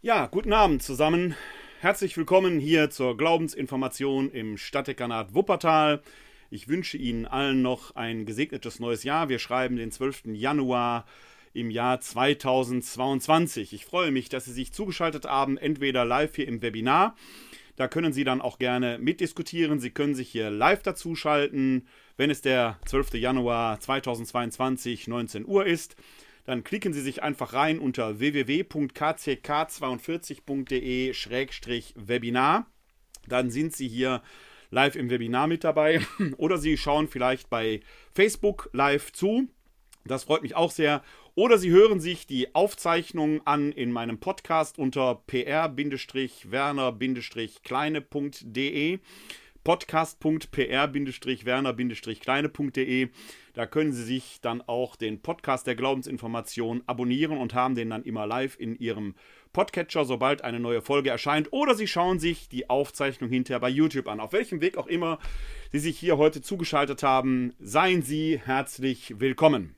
Ja, guten Abend zusammen. Herzlich willkommen hier zur Glaubensinformation im Stadtdekanat Wuppertal. Ich wünsche Ihnen allen noch ein gesegnetes neues Jahr. Wir schreiben den 12. Januar im Jahr 2022. Ich freue mich, dass Sie sich zugeschaltet haben, entweder live hier im Webinar. Da können Sie dann auch gerne mitdiskutieren. Sie können sich hier live dazuschalten, wenn es der 12. Januar 2022 19 Uhr ist dann klicken Sie sich einfach rein unter www.kck42.de-webinar. Dann sind Sie hier live im Webinar mit dabei oder Sie schauen vielleicht bei Facebook live zu. Das freut mich auch sehr. Oder Sie hören sich die Aufzeichnung an in meinem Podcast unter pr-werner-kleine.de podcast.pr-werner-kleine.de. Da können Sie sich dann auch den Podcast der Glaubensinformation abonnieren und haben den dann immer live in Ihrem Podcatcher, sobald eine neue Folge erscheint. Oder Sie schauen sich die Aufzeichnung hinterher bei YouTube an. Auf welchem Weg auch immer Sie sich hier heute zugeschaltet haben, seien Sie herzlich willkommen.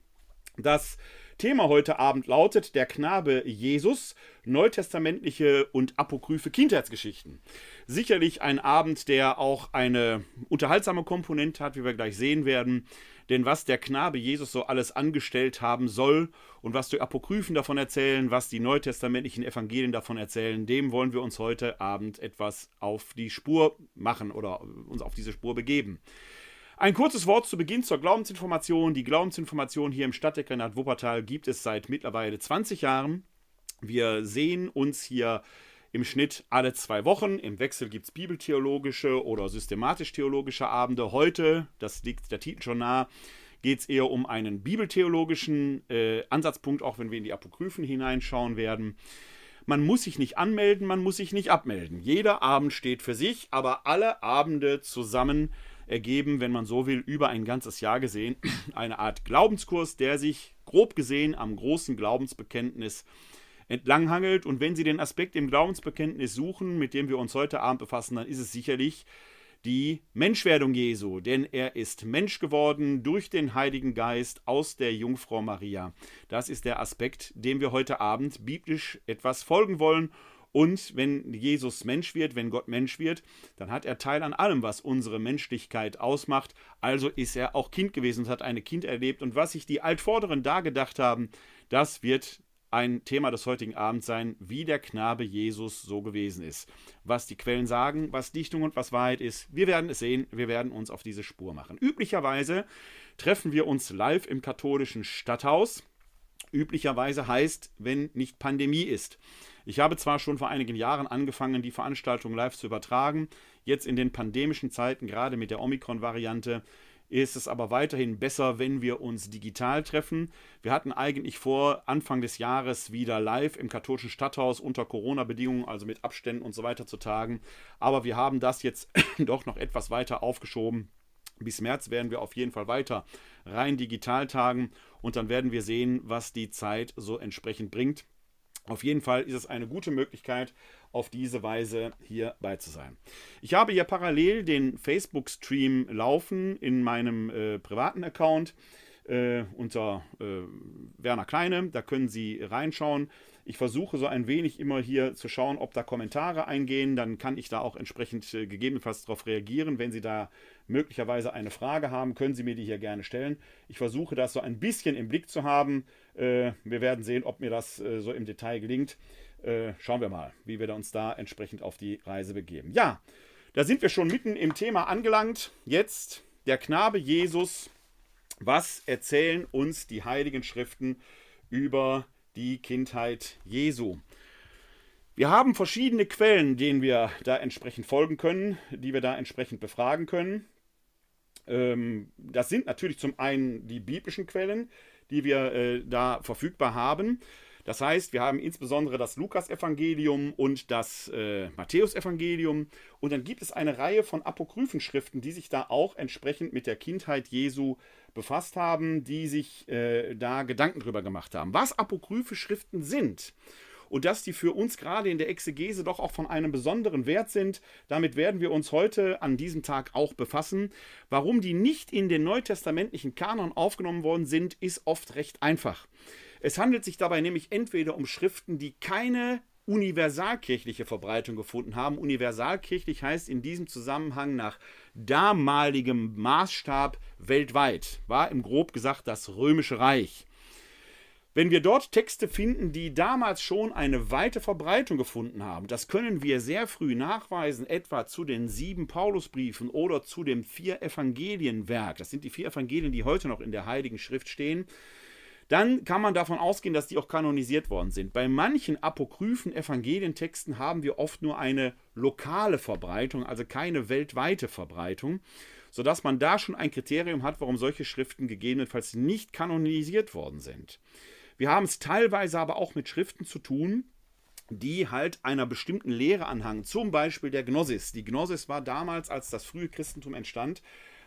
Das Thema heute Abend lautet Der Knabe Jesus, neutestamentliche und apokryphe Kindheitsgeschichten. Sicherlich ein Abend, der auch eine unterhaltsame Komponente hat, wie wir gleich sehen werden. Denn was der Knabe Jesus so alles angestellt haben soll und was die Apokryphen davon erzählen, was die neutestamentlichen Evangelien davon erzählen, dem wollen wir uns heute Abend etwas auf die Spur machen oder uns auf diese Spur begeben. Ein kurzes Wort zu Beginn zur Glaubensinformation. Die Glaubensinformation hier im Stadtdekanat Wuppertal gibt es seit mittlerweile 20 Jahren. Wir sehen uns hier im Schnitt alle zwei Wochen. Im Wechsel gibt es bibeltheologische oder systematisch-theologische Abende. Heute, das liegt der Titel schon nah, geht es eher um einen bibeltheologischen äh, Ansatzpunkt, auch wenn wir in die Apokryphen hineinschauen werden. Man muss sich nicht anmelden, man muss sich nicht abmelden. Jeder Abend steht für sich, aber alle Abende zusammen ergeben, wenn man so will, über ein ganzes Jahr gesehen, eine Art Glaubenskurs, der sich grob gesehen am großen Glaubensbekenntnis entlanghangelt. Und wenn Sie den Aspekt im Glaubensbekenntnis suchen, mit dem wir uns heute Abend befassen, dann ist es sicherlich die Menschwerdung Jesu, denn er ist Mensch geworden durch den Heiligen Geist aus der Jungfrau Maria. Das ist der Aspekt, dem wir heute Abend biblisch etwas folgen wollen und wenn Jesus Mensch wird, wenn Gott Mensch wird, dann hat er Teil an allem, was unsere Menschlichkeit ausmacht. Also ist er auch Kind gewesen und hat eine Kind erlebt. Und was sich die Altvorderen da gedacht haben, das wird ein Thema des heutigen Abends sein, wie der Knabe Jesus so gewesen ist. Was die Quellen sagen, was Dichtung und was Wahrheit ist, wir werden es sehen, wir werden uns auf diese Spur machen. Üblicherweise treffen wir uns live im katholischen Stadthaus. Üblicherweise heißt, wenn nicht Pandemie ist. Ich habe zwar schon vor einigen Jahren angefangen, die Veranstaltung live zu übertragen, jetzt in den pandemischen Zeiten, gerade mit der Omikron-Variante, ist es aber weiterhin besser, wenn wir uns digital treffen. Wir hatten eigentlich vor, Anfang des Jahres wieder live im katholischen Stadthaus unter Corona-Bedingungen, also mit Abständen und so weiter zu tagen. Aber wir haben das jetzt doch noch etwas weiter aufgeschoben. Bis März werden wir auf jeden Fall weiter rein digital tagen und dann werden wir sehen, was die Zeit so entsprechend bringt. Auf jeden Fall ist es eine gute Möglichkeit, auf diese Weise hier bei zu sein. Ich habe hier parallel den Facebook-Stream laufen in meinem äh, privaten Account äh, unter äh, Werner Kleine. Da können Sie reinschauen. Ich versuche so ein wenig immer hier zu schauen, ob da Kommentare eingehen. Dann kann ich da auch entsprechend äh, gegebenenfalls darauf reagieren. Wenn Sie da möglicherweise eine Frage haben, können Sie mir die hier gerne stellen. Ich versuche das so ein bisschen im Blick zu haben. Äh, wir werden sehen, ob mir das äh, so im Detail gelingt. Äh, schauen wir mal, wie wir uns da entsprechend auf die Reise begeben. Ja, da sind wir schon mitten im Thema angelangt. Jetzt der Knabe Jesus. Was erzählen uns die heiligen Schriften über die Kindheit Jesu? Wir haben verschiedene Quellen, denen wir da entsprechend folgen können, die wir da entsprechend befragen können. Ähm, das sind natürlich zum einen die biblischen Quellen, die wir äh, da verfügbar haben. Das heißt, wir haben insbesondere das Lukas-Evangelium und das äh, Matthäus-Evangelium. Und dann gibt es eine Reihe von Apokryphenschriften, die sich da auch entsprechend mit der Kindheit Jesu befasst haben, die sich äh, da Gedanken drüber gemacht haben. Was apokryphe Schriften sind und dass die für uns gerade in der Exegese doch auch von einem besonderen Wert sind. Damit werden wir uns heute an diesem Tag auch befassen. Warum die nicht in den neutestamentlichen Kanon aufgenommen worden sind, ist oft recht einfach. Es handelt sich dabei nämlich entweder um Schriften, die keine universalkirchliche Verbreitung gefunden haben. Universalkirchlich heißt in diesem Zusammenhang nach damaligem Maßstab weltweit, war im grob gesagt das römische Reich. Wenn wir dort Texte finden, die damals schon eine weite Verbreitung gefunden haben, das können wir sehr früh nachweisen, etwa zu den sieben Paulusbriefen oder zu dem vier Evangelienwerk. Das sind die vier Evangelien, die heute noch in der Heiligen Schrift stehen. Dann kann man davon ausgehen, dass die auch kanonisiert worden sind. Bei manchen apokryphen Evangelientexten haben wir oft nur eine lokale Verbreitung, also keine weltweite Verbreitung, sodass man da schon ein Kriterium hat, warum solche Schriften gegebenenfalls nicht kanonisiert worden sind. Wir haben es teilweise aber auch mit Schriften zu tun, die halt einer bestimmten Lehre anhangen, zum Beispiel der Gnosis. Die Gnosis war damals, als das frühe Christentum entstand,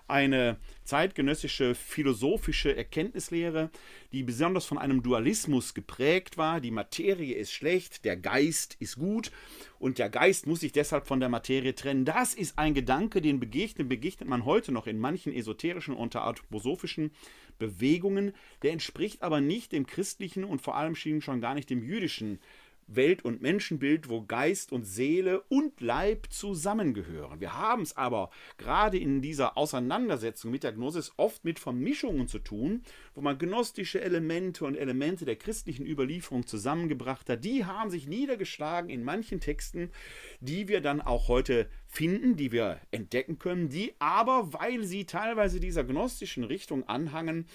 eine zeitgenössische philosophische Erkenntnislehre, die besonders von einem Dualismus geprägt war. Die Materie ist schlecht, der Geist ist gut und der Geist muss sich deshalb von der Materie trennen. Das ist ein Gedanke, den begegnet, begegnet man heute noch in manchen esoterischen und anthroposophischen Bewegungen. Der entspricht aber nicht dem christlichen und vor allem schon gar nicht dem jüdischen Welt- und Menschenbild, wo Geist und Seele und Leib zusammengehören. Wir haben es aber gerade in dieser Auseinandersetzung mit der Gnosis oft mit Vermischungen zu tun, wo man gnostische Elemente und Elemente der christlichen Überlieferung zusammengebracht hat. Die haben sich niedergeschlagen in manchen Texten, die wir dann auch heute finden, die wir entdecken können, die aber, weil sie teilweise dieser gnostischen Richtung anhangen,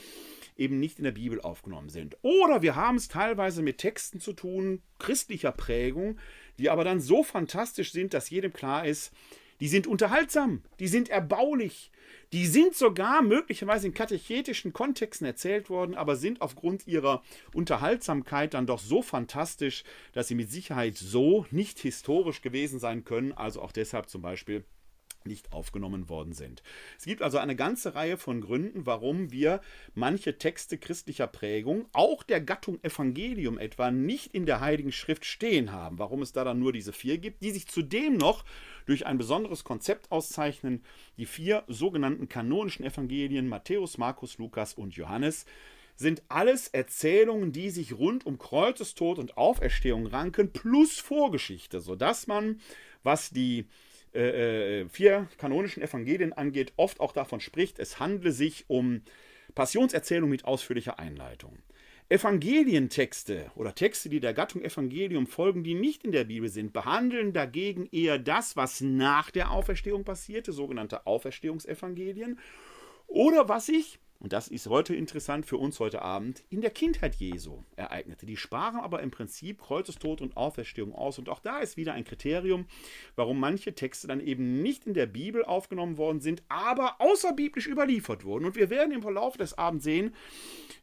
eben nicht in der Bibel aufgenommen sind. Oder wir haben es teilweise mit Texten zu tun, christlicher Prägung, die aber dann so fantastisch sind, dass jedem klar ist, die sind unterhaltsam, die sind erbaulich, die sind sogar möglicherweise in katechetischen Kontexten erzählt worden, aber sind aufgrund ihrer Unterhaltsamkeit dann doch so fantastisch, dass sie mit Sicherheit so nicht historisch gewesen sein können, also auch deshalb zum Beispiel nicht aufgenommen worden sind. Es gibt also eine ganze Reihe von Gründen, warum wir manche Texte christlicher Prägung, auch der Gattung Evangelium etwa, nicht in der Heiligen Schrift stehen haben. Warum es da dann nur diese vier gibt, die sich zudem noch durch ein besonderes Konzept auszeichnen. Die vier sogenannten kanonischen Evangelien Matthäus, Markus, Lukas und Johannes sind alles Erzählungen, die sich rund um Kreuzestod und Auferstehung ranken, plus Vorgeschichte, sodass man, was die äh, äh, vier kanonischen Evangelien angeht, oft auch davon spricht, es handle sich um Passionserzählung mit ausführlicher Einleitung. Evangelientexte oder Texte, die der Gattung Evangelium folgen, die nicht in der Bibel sind, behandeln dagegen eher das, was nach der Auferstehung passierte, sogenannte Auferstehungsevangelien, oder was sich und das ist heute interessant für uns heute Abend, in der Kindheit Jesu ereignete. Die sparen aber im Prinzip Kreuzestod und Auferstehung aus. Und auch da ist wieder ein Kriterium, warum manche Texte dann eben nicht in der Bibel aufgenommen worden sind, aber außerbiblisch überliefert wurden. Und wir werden im Verlauf des Abends sehen,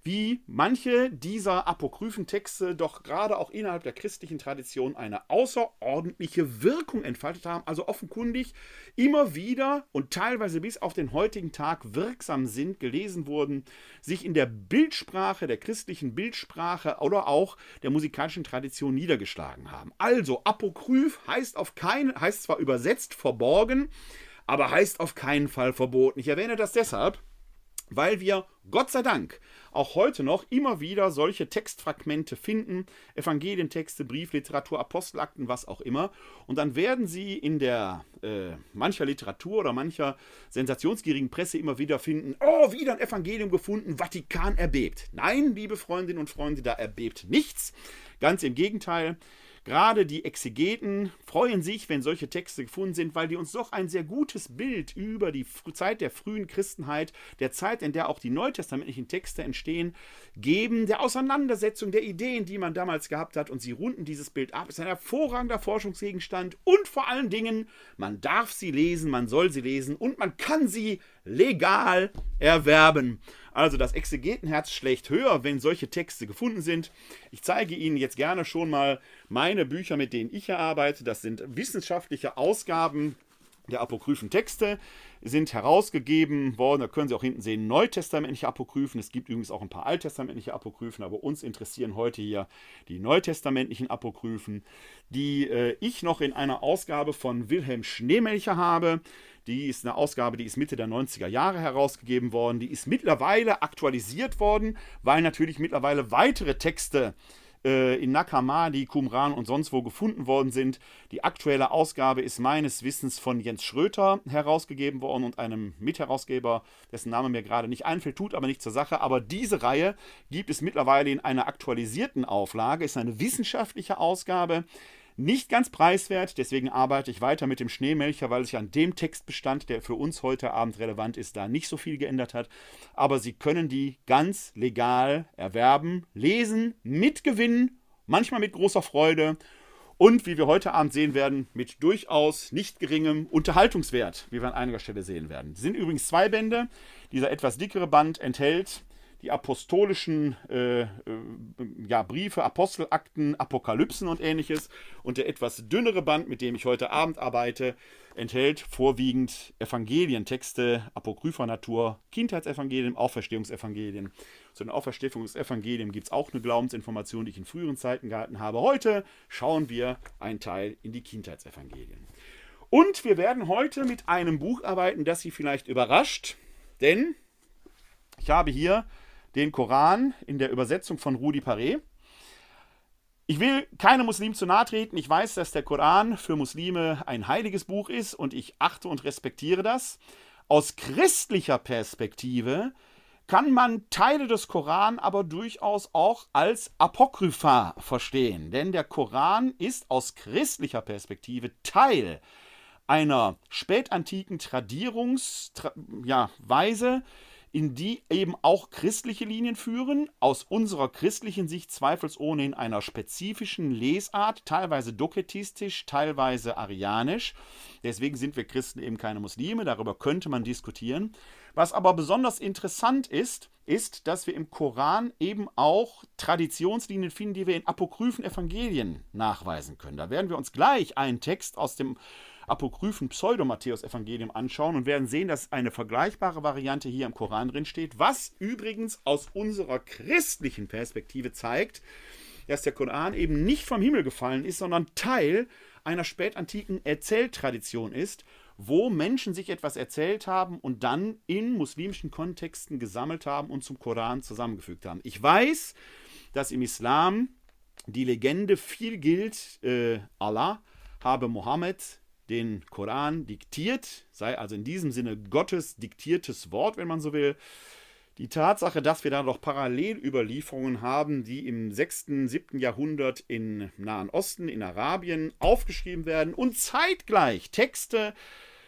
wie manche dieser apokryphen Texte doch gerade auch innerhalb der christlichen Tradition eine außerordentliche Wirkung entfaltet haben. Also offenkundig immer wieder und teilweise bis auf den heutigen Tag wirksam sind, gelesen wurden, sich in der Bildsprache, der christlichen Bildsprache oder auch der musikalischen Tradition niedergeschlagen haben. Also apokryph heißt auf keinen, heißt zwar übersetzt verborgen, aber heißt auf keinen Fall verboten. Ich erwähne das deshalb, weil wir Gott sei Dank auch heute noch immer wieder solche Textfragmente finden, Evangelientexte, Briefliteratur, Apostelakten, was auch immer. Und dann werden sie in der äh, mancher Literatur oder mancher sensationsgierigen Presse immer wieder finden, oh, wieder ein Evangelium gefunden, Vatikan erbebt. Nein, liebe Freundinnen und Freunde, da erbebt nichts. Ganz im Gegenteil. Gerade die Exegeten freuen sich, wenn solche Texte gefunden sind, weil die uns doch ein sehr gutes Bild über die Zeit der frühen Christenheit, der Zeit, in der auch die neutestamentlichen Texte entstehen, geben, der Auseinandersetzung der Ideen, die man damals gehabt hat. Und sie runden dieses Bild ab. Es ist ein hervorragender Forschungsgegenstand und vor allen Dingen, man darf sie lesen, man soll sie lesen und man kann sie legal erwerben. Also das Exegetenherz schlägt höher, wenn solche Texte gefunden sind. Ich zeige Ihnen jetzt gerne schon mal meine Bücher, mit denen ich hier arbeite. Das sind wissenschaftliche Ausgaben der apokryphen Texte sind herausgegeben worden. Da können Sie auch hinten sehen, neutestamentliche Apokryphen. Es gibt übrigens auch ein paar alttestamentliche Apokryphen, aber uns interessieren heute hier die neutestamentlichen Apokryphen, die äh, ich noch in einer Ausgabe von Wilhelm Schneemelcher habe. Die ist eine Ausgabe, die ist Mitte der 90er Jahre herausgegeben worden. Die ist mittlerweile aktualisiert worden, weil natürlich mittlerweile weitere Texte äh, in Nakamadi, Qumran und sonst wo gefunden worden sind. Die aktuelle Ausgabe ist meines Wissens von Jens Schröter herausgegeben worden und einem Mitherausgeber, dessen Name mir gerade nicht einfällt, tut aber nicht zur Sache. Aber diese Reihe gibt es mittlerweile in einer aktualisierten Auflage, ist eine wissenschaftliche Ausgabe. Nicht ganz preiswert, deswegen arbeite ich weiter mit dem Schneemelcher, weil sich an dem Textbestand, der für uns heute Abend relevant ist, da nicht so viel geändert hat. Aber Sie können die ganz legal erwerben, lesen, mitgewinnen, manchmal mit großer Freude und, wie wir heute Abend sehen werden, mit durchaus nicht geringem Unterhaltungswert, wie wir an einiger Stelle sehen werden. Es sind übrigens zwei Bände. Dieser etwas dickere Band enthält die apostolischen äh, äh, ja, Briefe, Apostelakten, Apokalypsen und ähnliches. Und der etwas dünnere Band, mit dem ich heute Abend arbeite, enthält vorwiegend Evangelientexte apokrypher Natur, Kindheitsevangelien, Auferstehungsevangelien. Zu den Auferstehungsevangelien gibt es auch eine Glaubensinformation, die ich in früheren Zeiten gehalten habe. Heute schauen wir einen Teil in die Kindheitsevangelien. Und wir werden heute mit einem Buch arbeiten, das Sie vielleicht überrascht, denn ich habe hier den Koran in der Übersetzung von Rudi Paré. Ich will keinem Muslim zu nahe treten. Ich weiß, dass der Koran für Muslime ein heiliges Buch ist und ich achte und respektiere das. Aus christlicher Perspektive kann man Teile des Koran aber durchaus auch als Apokrypha verstehen. Denn der Koran ist aus christlicher Perspektive Teil einer spätantiken Tradierungsweise, ja, in die eben auch christliche Linien führen, aus unserer christlichen Sicht zweifelsohne in einer spezifischen Lesart, teilweise doketistisch, teilweise arianisch. Deswegen sind wir Christen eben keine Muslime, darüber könnte man diskutieren. Was aber besonders interessant ist, ist, dass wir im Koran eben auch Traditionslinien finden, die wir in apokryphen Evangelien nachweisen können. Da werden wir uns gleich einen Text aus dem apokryphen Pseudo-Matthäus-Evangelium anschauen und werden sehen, dass eine vergleichbare Variante hier im Koran drin steht, was übrigens aus unserer christlichen Perspektive zeigt, dass der Koran eben nicht vom Himmel gefallen ist, sondern Teil einer spätantiken Erzähltradition ist, wo Menschen sich etwas erzählt haben und dann in muslimischen Kontexten gesammelt haben und zum Koran zusammengefügt haben. Ich weiß, dass im Islam die Legende viel gilt, äh, Allah habe Mohammed den Koran diktiert, sei also in diesem Sinne Gottes diktiertes Wort, wenn man so will. Die Tatsache, dass wir da noch Parallelüberlieferungen haben, die im 6., 7. Jahrhundert im Nahen Osten, in Arabien aufgeschrieben werden und zeitgleich Texte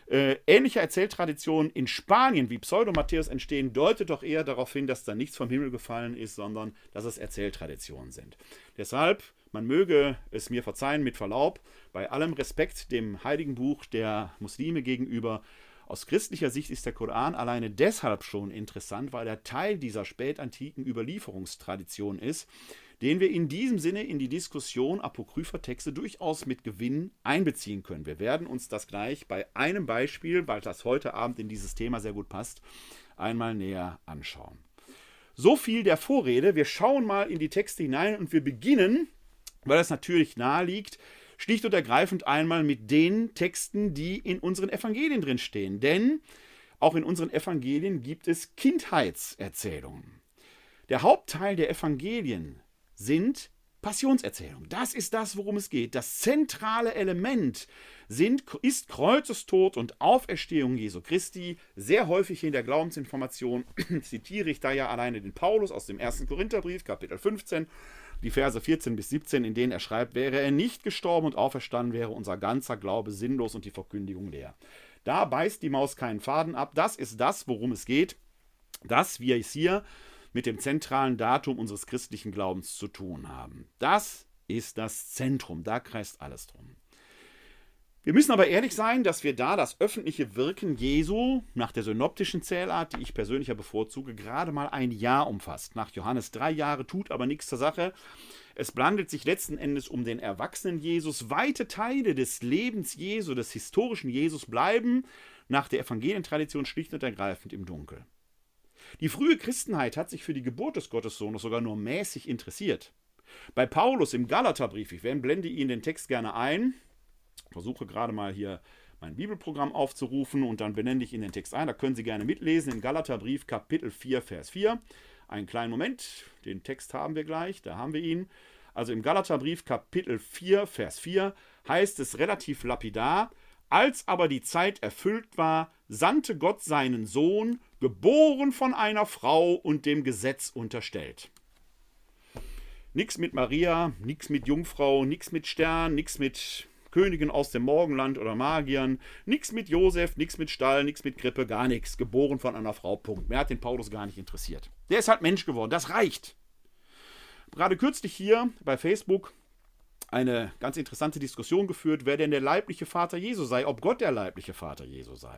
äh, ähnlicher Erzähltraditionen in Spanien wie Pseudo-Matthäus entstehen, deutet doch eher darauf hin, dass da nichts vom Himmel gefallen ist, sondern dass es Erzähltraditionen sind. Deshalb man möge es mir verzeihen mit Verlaub, bei allem Respekt dem heiligen Buch der Muslime gegenüber, aus christlicher Sicht ist der Koran alleine deshalb schon interessant, weil er Teil dieser spätantiken Überlieferungstradition ist, den wir in diesem Sinne in die Diskussion apokrypher Texte durchaus mit Gewinn einbeziehen können. Wir werden uns das gleich bei einem Beispiel, weil das heute Abend in dieses Thema sehr gut passt, einmal näher anschauen. So viel der Vorrede. Wir schauen mal in die Texte hinein und wir beginnen weil es natürlich nahe liegt, schlicht und ergreifend einmal mit den Texten, die in unseren Evangelien drin stehen. Denn auch in unseren Evangelien gibt es Kindheitserzählungen. Der Hauptteil der Evangelien sind Passionserzählungen. Das ist das, worum es geht. Das zentrale Element sind, ist Kreuzestod und Auferstehung Jesu Christi. Sehr häufig in der Glaubensinformation zitiere ich da ja alleine den Paulus aus dem 1. Korintherbrief, Kapitel 15 die Verse 14 bis 17, in denen er schreibt, wäre er nicht gestorben und auferstanden, wäre unser ganzer Glaube sinnlos und die Verkündigung leer. Da beißt die Maus keinen Faden ab. Das ist das, worum es geht, dass wir es hier mit dem zentralen Datum unseres christlichen Glaubens zu tun haben. Das ist das Zentrum, da kreist alles drum. Wir müssen aber ehrlich sein, dass wir da das öffentliche Wirken Jesu nach der synoptischen Zählart, die ich persönlich ja bevorzuge, gerade mal ein Jahr umfasst. Nach Johannes drei Jahre tut aber nichts zur Sache. Es handelt sich letzten Endes um den erwachsenen Jesus. Weite Teile des Lebens Jesu, des historischen Jesus, bleiben nach der Evangelientradition schlicht und ergreifend im Dunkel. Die frühe Christenheit hat sich für die Geburt des Gottessohnes sogar nur mäßig interessiert. Bei Paulus im Galaterbrief, ich blende Ihnen den Text gerne ein, versuche gerade mal hier mein Bibelprogramm aufzurufen und dann benenne ich in den Text ein. Da können Sie gerne mitlesen in Galaterbrief Kapitel 4, Vers 4. Einen kleinen Moment, den Text haben wir gleich, da haben wir ihn. Also im Galaterbrief Kapitel 4, Vers 4 heißt es relativ lapidar, als aber die Zeit erfüllt war, sandte Gott seinen Sohn, geboren von einer Frau und dem Gesetz unterstellt. Nix mit Maria, nix mit Jungfrau, nix mit Stern, nix mit Königin aus dem Morgenland oder Magiern, nix mit Josef, nix mit Stall, nix mit Krippe, gar nichts. Geboren von einer Frau, Punkt. Mehr hat den Paulus gar nicht interessiert. Der ist halt Mensch geworden, das reicht. Gerade kürzlich hier bei Facebook eine ganz interessante Diskussion geführt, wer denn der leibliche Vater Jesu sei, ob Gott der leibliche Vater Jesu sei.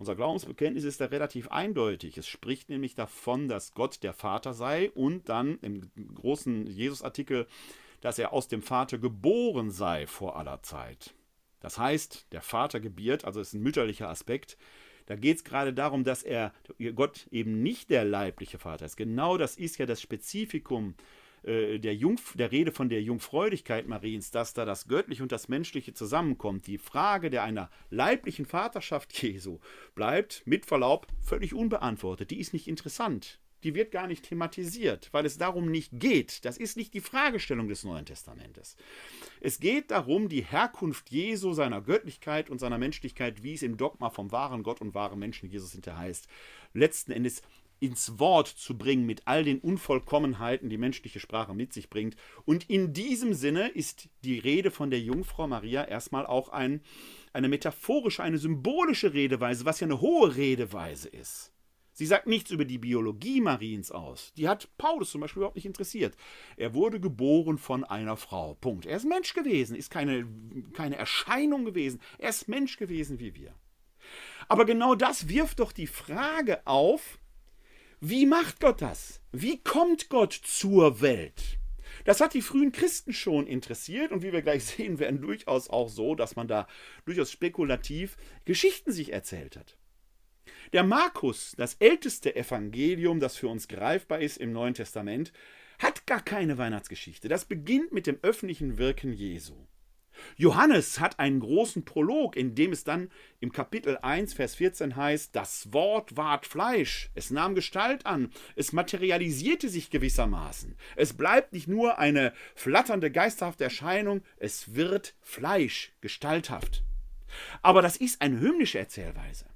Unser Glaubensbekenntnis ist da relativ eindeutig. Es spricht nämlich davon, dass Gott der Vater sei und dann im großen Jesus-Artikel, dass er aus dem Vater geboren sei vor aller Zeit. Das heißt, der Vater gebiert, also ist ein mütterlicher Aspekt. Da geht es gerade darum, dass er Gott eben nicht der leibliche Vater ist. Genau das ist ja das Spezifikum äh, der, Jungf der Rede von der Jungfräulichkeit Mariens, dass da das Göttliche und das Menschliche zusammenkommt. Die Frage der einer leiblichen Vaterschaft Jesu bleibt mit Verlaub völlig unbeantwortet. Die ist nicht interessant. Die wird gar nicht thematisiert, weil es darum nicht geht. Das ist nicht die Fragestellung des Neuen Testamentes. Es geht darum, die Herkunft Jesu, seiner Göttlichkeit und seiner Menschlichkeit, wie es im Dogma vom wahren Gott und wahren Menschen Jesus hinter heißt, letzten Endes ins Wort zu bringen mit all den Unvollkommenheiten, die menschliche Sprache mit sich bringt. Und in diesem Sinne ist die Rede von der Jungfrau Maria erstmal auch ein, eine metaphorische, eine symbolische Redeweise, was ja eine hohe Redeweise ist. Sie sagt nichts über die Biologie Mariens aus. Die hat Paulus zum Beispiel überhaupt nicht interessiert. Er wurde geboren von einer Frau. Punkt. Er ist Mensch gewesen, ist keine, keine Erscheinung gewesen. Er ist Mensch gewesen wie wir. Aber genau das wirft doch die Frage auf, wie macht Gott das? Wie kommt Gott zur Welt? Das hat die frühen Christen schon interessiert und wie wir gleich sehen werden, durchaus auch so, dass man da durchaus spekulativ Geschichten sich erzählt hat. Der Markus, das älteste Evangelium, das für uns greifbar ist im Neuen Testament, hat gar keine Weihnachtsgeschichte. Das beginnt mit dem öffentlichen Wirken Jesu. Johannes hat einen großen Prolog, in dem es dann im Kapitel 1, Vers 14 heißt, das Wort ward Fleisch, es nahm Gestalt an, es materialisierte sich gewissermaßen. Es bleibt nicht nur eine flatternde, geisterhafte Erscheinung, es wird Fleisch, gestalthaft. Aber das ist eine hymnische Erzählweise.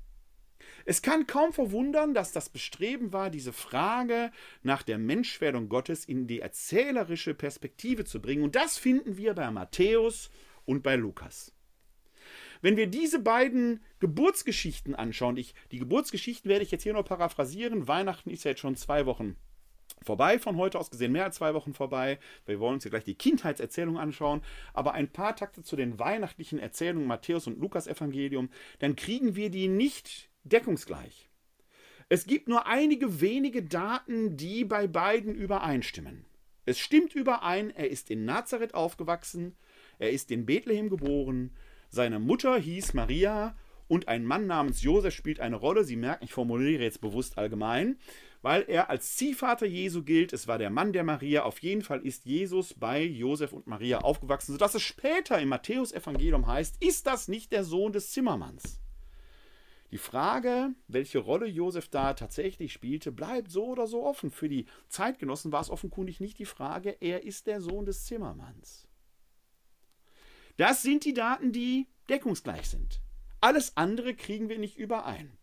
Es kann kaum verwundern, dass das Bestreben war, diese Frage nach der Menschwerdung Gottes in die erzählerische Perspektive zu bringen. Und das finden wir bei Matthäus und bei Lukas. Wenn wir diese beiden Geburtsgeschichten anschauen, ich, die Geburtsgeschichten werde ich jetzt hier nur paraphrasieren. Weihnachten ist ja jetzt schon zwei Wochen vorbei von heute aus gesehen, mehr als zwei Wochen vorbei. Wir wollen uns ja gleich die Kindheitserzählung anschauen, aber ein paar Takte zu den weihnachtlichen Erzählungen Matthäus und Lukas Evangelium, dann kriegen wir die nicht deckungsgleich. Es gibt nur einige wenige Daten, die bei beiden übereinstimmen. Es stimmt überein, er ist in Nazareth aufgewachsen, er ist in Bethlehem geboren, seine Mutter hieß Maria und ein Mann namens Josef spielt eine Rolle. Sie merken, ich formuliere jetzt bewusst allgemein, weil er als Ziehvater Jesu gilt. Es war der Mann der Maria. Auf jeden Fall ist Jesus bei Josef und Maria aufgewachsen, sodass es später im Matthäus-Evangelium heißt: Ist das nicht der Sohn des Zimmermanns? Die Frage, welche Rolle Josef da tatsächlich spielte, bleibt so oder so offen. Für die Zeitgenossen war es offenkundig nicht die Frage, er ist der Sohn des Zimmermanns. Das sind die Daten, die deckungsgleich sind. Alles andere kriegen wir nicht überein.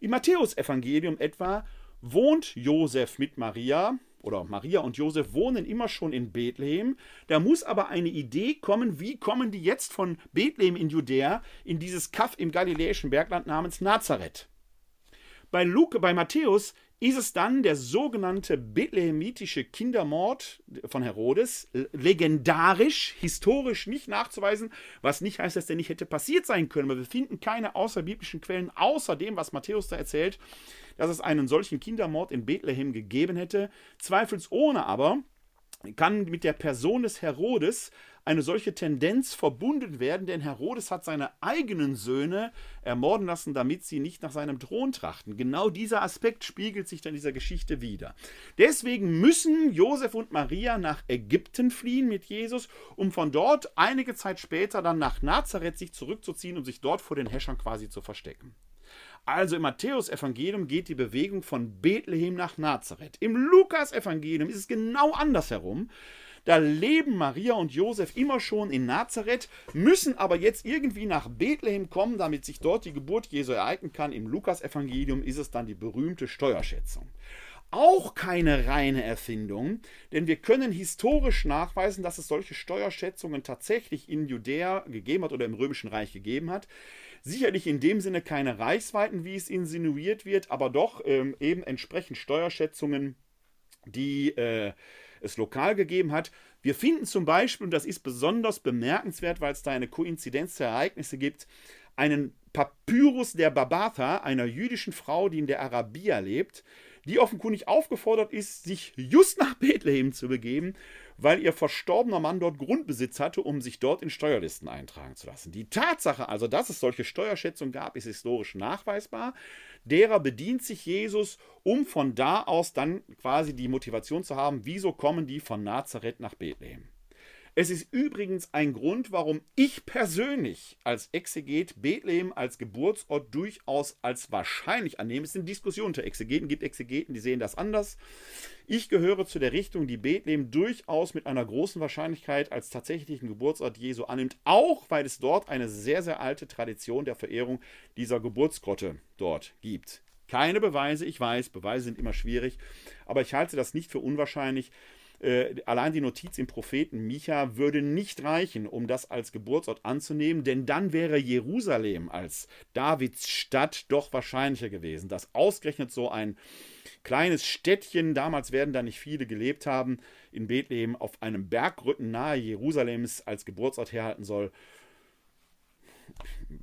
Im Matthäusevangelium etwa wohnt Josef mit Maria oder Maria und Josef wohnen immer schon in Bethlehem. Da muss aber eine Idee kommen, wie kommen die jetzt von Bethlehem in Judäa in dieses Kaff im galiläischen Bergland namens Nazareth. Bei Luke, bei Matthäus ist es dann der sogenannte bethlehemitische Kindermord von Herodes, legendarisch, historisch nicht nachzuweisen, was nicht heißt, dass der nicht hätte passiert sein können. Wir finden keine außerbiblischen Quellen, außer dem, was Matthäus da erzählt, dass es einen solchen Kindermord in Bethlehem gegeben hätte. Zweifelsohne aber kann mit der Person des Herodes eine solche Tendenz verbunden werden, denn Herodes hat seine eigenen Söhne ermorden lassen, damit sie nicht nach seinem Thron trachten. Genau dieser Aspekt spiegelt sich dann in dieser Geschichte wieder. Deswegen müssen Josef und Maria nach Ägypten fliehen mit Jesus, um von dort einige Zeit später dann nach Nazareth sich zurückzuziehen, um sich dort vor den Häschern quasi zu verstecken. Also im Matthäus-Evangelium geht die Bewegung von Bethlehem nach Nazareth. Im Lukas-Evangelium ist es genau andersherum. Da leben Maria und Josef immer schon in Nazareth, müssen aber jetzt irgendwie nach Bethlehem kommen, damit sich dort die Geburt Jesu ereignen kann. Im Lukasevangelium ist es dann die berühmte Steuerschätzung auch keine reine Erfindung, denn wir können historisch nachweisen, dass es solche Steuerschätzungen tatsächlich in Judäa gegeben hat oder im Römischen Reich gegeben hat. Sicherlich in dem Sinne keine Reichsweiten, wie es insinuiert wird, aber doch ähm, eben entsprechend Steuerschätzungen, die äh, es lokal gegeben hat. Wir finden zum Beispiel, und das ist besonders bemerkenswert, weil es da eine Koinzidenz der Ereignisse gibt, einen Papyrus der Babatha, einer jüdischen Frau, die in der Arabia lebt, die offenkundig aufgefordert ist, sich just nach Bethlehem zu begeben, weil ihr verstorbener Mann dort Grundbesitz hatte, um sich dort in Steuerlisten eintragen zu lassen. Die Tatsache also, dass es solche Steuerschätzungen gab, ist historisch nachweisbar. Derer bedient sich Jesus, um von da aus dann quasi die Motivation zu haben, wieso kommen die von Nazareth nach Bethlehem. Es ist übrigens ein Grund, warum ich persönlich als Exeget Bethlehem als Geburtsort durchaus als wahrscheinlich annehme. Es sind Diskussionen unter Exegeten, gibt Exegeten, die sehen das anders. Ich gehöre zu der Richtung, die Bethlehem durchaus mit einer großen Wahrscheinlichkeit als tatsächlichen Geburtsort Jesu annimmt, auch weil es dort eine sehr, sehr alte Tradition der Verehrung dieser Geburtsgrotte dort gibt. Keine Beweise, ich weiß, Beweise sind immer schwierig, aber ich halte das nicht für unwahrscheinlich, äh, allein die Notiz im Propheten Micha würde nicht reichen, um das als Geburtsort anzunehmen, denn dann wäre Jerusalem als Davids Stadt doch wahrscheinlicher gewesen. Dass ausgerechnet so ein kleines Städtchen, damals werden da nicht viele gelebt haben, in Bethlehem auf einem Bergrücken nahe Jerusalems als Geburtsort herhalten soll,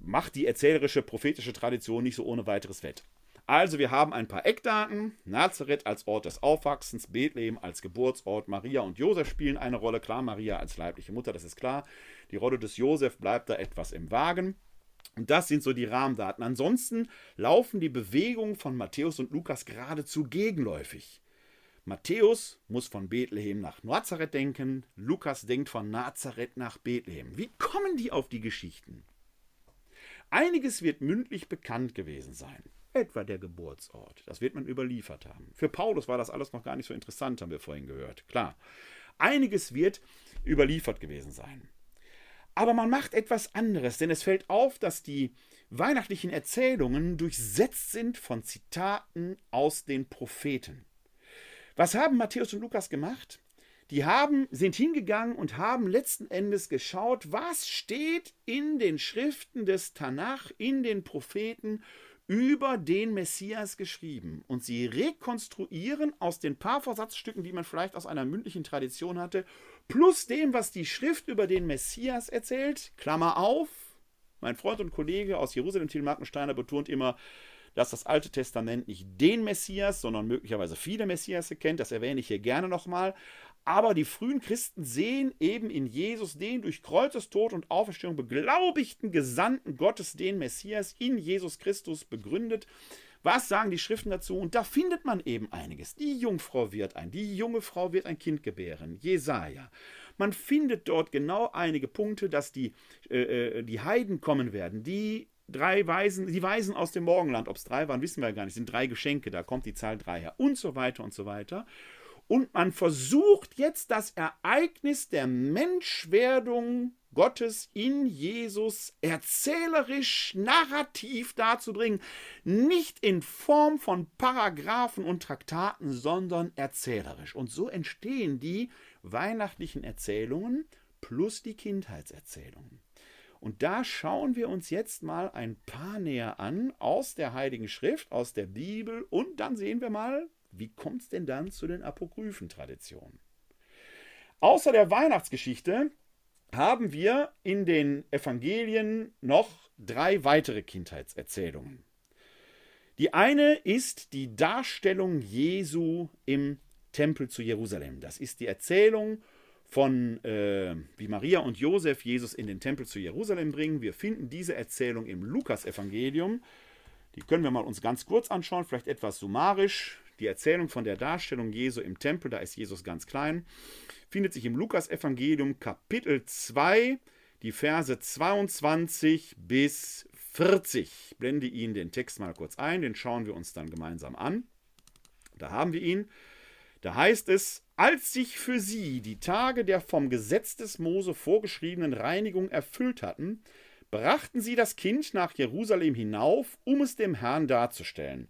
macht die erzählerische prophetische Tradition nicht so ohne weiteres wett. Also wir haben ein paar Eckdaten. Nazareth als Ort des Aufwachsens, Bethlehem als Geburtsort, Maria und Josef spielen eine Rolle. Klar, Maria als leibliche Mutter, das ist klar. Die Rolle des Josef bleibt da etwas im Wagen. Und das sind so die Rahmendaten. Ansonsten laufen die Bewegungen von Matthäus und Lukas geradezu gegenläufig. Matthäus muss von Bethlehem nach Nazareth denken, Lukas denkt von Nazareth nach Bethlehem. Wie kommen die auf die Geschichten? Einiges wird mündlich bekannt gewesen sein etwa der Geburtsort. Das wird man überliefert haben. Für Paulus war das alles noch gar nicht so interessant, haben wir vorhin gehört. Klar, einiges wird überliefert gewesen sein. Aber man macht etwas anderes, denn es fällt auf, dass die weihnachtlichen Erzählungen durchsetzt sind von Zitaten aus den Propheten. Was haben Matthäus und Lukas gemacht? Die haben, sind hingegangen und haben letzten Endes geschaut, was steht in den Schriften des Tanach, in den Propheten über den Messias geschrieben und sie rekonstruieren aus den paar Versatzstücken, die man vielleicht aus einer mündlichen Tradition hatte, plus dem, was die Schrift über den Messias erzählt, Klammer auf, mein Freund und Kollege aus Jerusalem, Thiel Markensteiner, betont immer, dass das Alte Testament nicht den Messias, sondern möglicherweise viele Messias kennt. Das erwähne ich hier gerne nochmal. Aber die frühen Christen sehen eben in Jesus den durch Kreuzestod und Auferstehung beglaubigten Gesandten Gottes, den Messias in Jesus Christus begründet. Was sagen die Schriften dazu? Und da findet man eben einiges. Die Jungfrau wird ein, die junge Frau wird ein Kind gebären. Jesaja. Man findet dort genau einige Punkte, dass die, äh, äh die Heiden kommen werden, die drei Weisen, die Weisen aus dem Morgenland, ob es drei waren, wissen wir gar nicht, sind drei Geschenke, da kommt die Zahl drei her und so weiter und so weiter. Und man versucht jetzt das Ereignis der Menschwerdung Gottes in Jesus erzählerisch, narrativ darzubringen, nicht in Form von Paragraphen und Traktaten, sondern erzählerisch. Und so entstehen die weihnachtlichen Erzählungen plus die Kindheitserzählungen. Und da schauen wir uns jetzt mal ein paar näher an aus der Heiligen Schrift, aus der Bibel und dann sehen wir mal, wie kommt es denn dann zu den apokryphen Traditionen? Außer der Weihnachtsgeschichte haben wir in den Evangelien noch drei weitere Kindheitserzählungen. Die eine ist die Darstellung Jesu im Tempel zu Jerusalem. Das ist die Erzählung von, äh, wie Maria und Josef Jesus in den Tempel zu Jerusalem bringen. Wir finden diese Erzählung im Lukas-Evangelium. Die können wir mal uns ganz kurz anschauen, vielleicht etwas summarisch. Die Erzählung von der Darstellung Jesu im Tempel, da ist Jesus ganz klein, findet sich im Lukas-Evangelium Kapitel 2, die Verse 22 bis 40. Ich blende Ihnen den Text mal kurz ein, den schauen wir uns dann gemeinsam an. Da haben wir ihn. Da heißt es, Als sich für sie die Tage der vom Gesetz des Mose vorgeschriebenen Reinigung erfüllt hatten, brachten sie das Kind nach Jerusalem hinauf, um es dem Herrn darzustellen,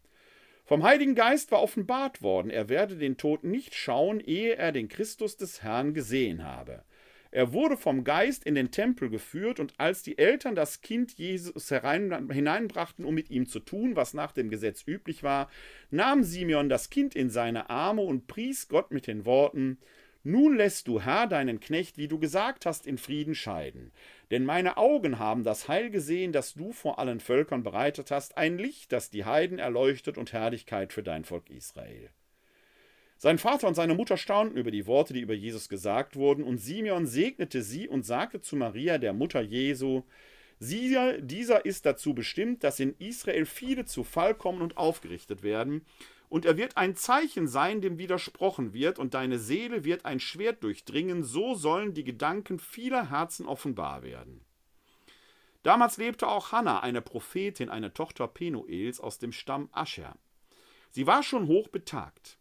Vom Heiligen Geist war offenbart worden, er werde den Tod nicht schauen, ehe er den Christus des Herrn gesehen habe. Er wurde vom Geist in den Tempel geführt, und als die Eltern das Kind Jesus herein, hineinbrachten, um mit ihm zu tun, was nach dem Gesetz üblich war, nahm Simeon das Kind in seine Arme und pries Gott mit den Worten nun lässt du, Herr, deinen Knecht, wie du gesagt hast, in Frieden scheiden. Denn meine Augen haben das Heil gesehen, das du vor allen Völkern bereitet hast, ein Licht, das die Heiden erleuchtet und Herrlichkeit für dein Volk Israel. Sein Vater und seine Mutter staunten über die Worte, die über Jesus gesagt wurden, und Simeon segnete sie und sagte zu Maria, der Mutter Jesu, dieser ist dazu bestimmt, dass in Israel viele zu Fall kommen und aufgerichtet werden, und er wird ein Zeichen sein, dem widersprochen wird, und deine Seele wird ein Schwert durchdringen, so sollen die Gedanken vieler Herzen offenbar werden. Damals lebte auch Hannah, eine Prophetin, eine Tochter Penuels aus dem Stamm Ascher. Sie war schon hoch betagt.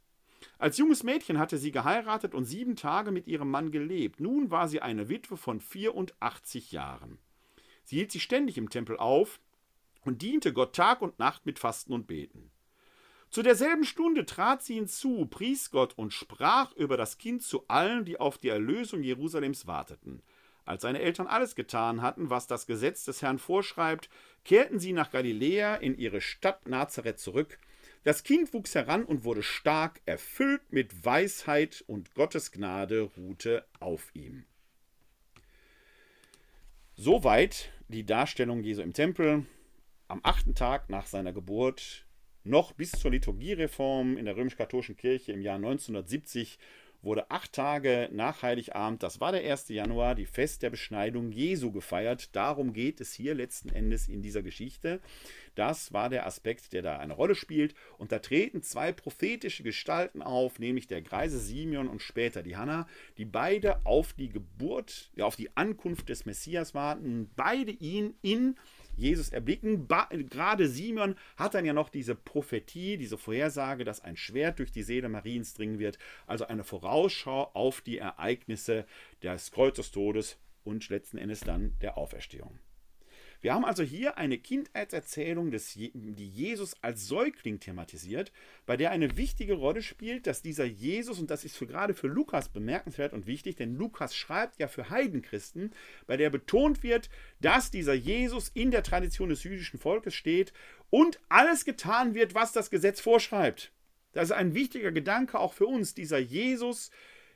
Als junges Mädchen hatte sie geheiratet und sieben Tage mit ihrem Mann gelebt. Nun war sie eine Witwe von 84 Jahren. Sie hielt sich ständig im Tempel auf und diente Gott Tag und Nacht mit Fasten und Beten. Zu derselben Stunde trat sie hinzu, pries Gott und sprach über das Kind zu allen, die auf die Erlösung Jerusalems warteten. Als seine Eltern alles getan hatten, was das Gesetz des Herrn vorschreibt, kehrten sie nach Galiläa in ihre Stadt Nazareth zurück. Das Kind wuchs heran und wurde stark, erfüllt mit Weisheit und Gottes Gnade ruhte auf ihm. Soweit die Darstellung Jesu im Tempel am achten Tag nach seiner Geburt noch bis zur Liturgiereform in der römisch-katholischen Kirche im Jahr 1970 wurde acht Tage nach Heiligabend, das war der 1. Januar, die Fest der Beschneidung Jesu gefeiert. Darum geht es hier letzten Endes in dieser Geschichte. Das war der Aspekt, der da eine Rolle spielt. Und da treten zwei prophetische Gestalten auf, nämlich der greise Simeon und später die Hanna, die beide auf die Geburt, ja, auf die Ankunft des Messias warten, beide ihn in Jesus erblicken. Ba Gerade Simon hat dann ja noch diese Prophetie, diese Vorhersage, dass ein Schwert durch die Seele Mariens dringen wird. Also eine Vorausschau auf die Ereignisse des Kreuzestodes und letzten Endes dann der Auferstehung. Wir haben also hier eine Kindheitserzählung, des, die Jesus als Säugling thematisiert, bei der eine wichtige Rolle spielt, dass dieser Jesus, und das ist für, gerade für Lukas bemerkenswert und wichtig, denn Lukas schreibt ja für Heidenchristen, bei der betont wird, dass dieser Jesus in der Tradition des jüdischen Volkes steht und alles getan wird, was das Gesetz vorschreibt. Das ist ein wichtiger Gedanke auch für uns. Dieser Jesus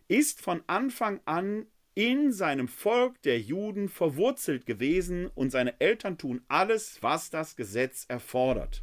ist von Anfang an in seinem Volk der Juden verwurzelt gewesen und seine Eltern tun alles, was das Gesetz erfordert.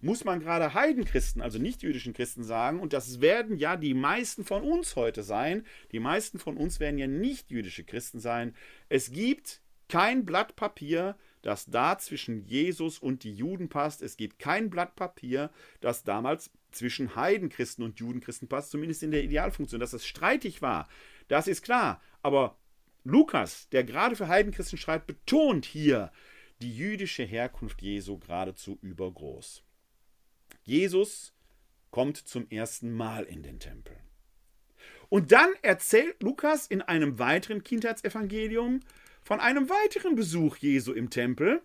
Muss man gerade Heidenchristen, also nicht jüdischen Christen sagen, und das werden ja die meisten von uns heute sein, die meisten von uns werden ja nicht jüdische Christen sein. Es gibt kein Blatt Papier, das da zwischen Jesus und die Juden passt. Es gibt kein Blatt Papier, das damals zwischen Heidenchristen und Judenchristen passt, zumindest in der Idealfunktion. Dass es streitig war, das ist klar. Aber Lukas, der gerade für Heidenchristen schreibt, betont hier die jüdische Herkunft Jesu geradezu übergroß. Jesus kommt zum ersten Mal in den Tempel. Und dann erzählt Lukas in einem weiteren Kindheitsevangelium von einem weiteren Besuch Jesu im Tempel,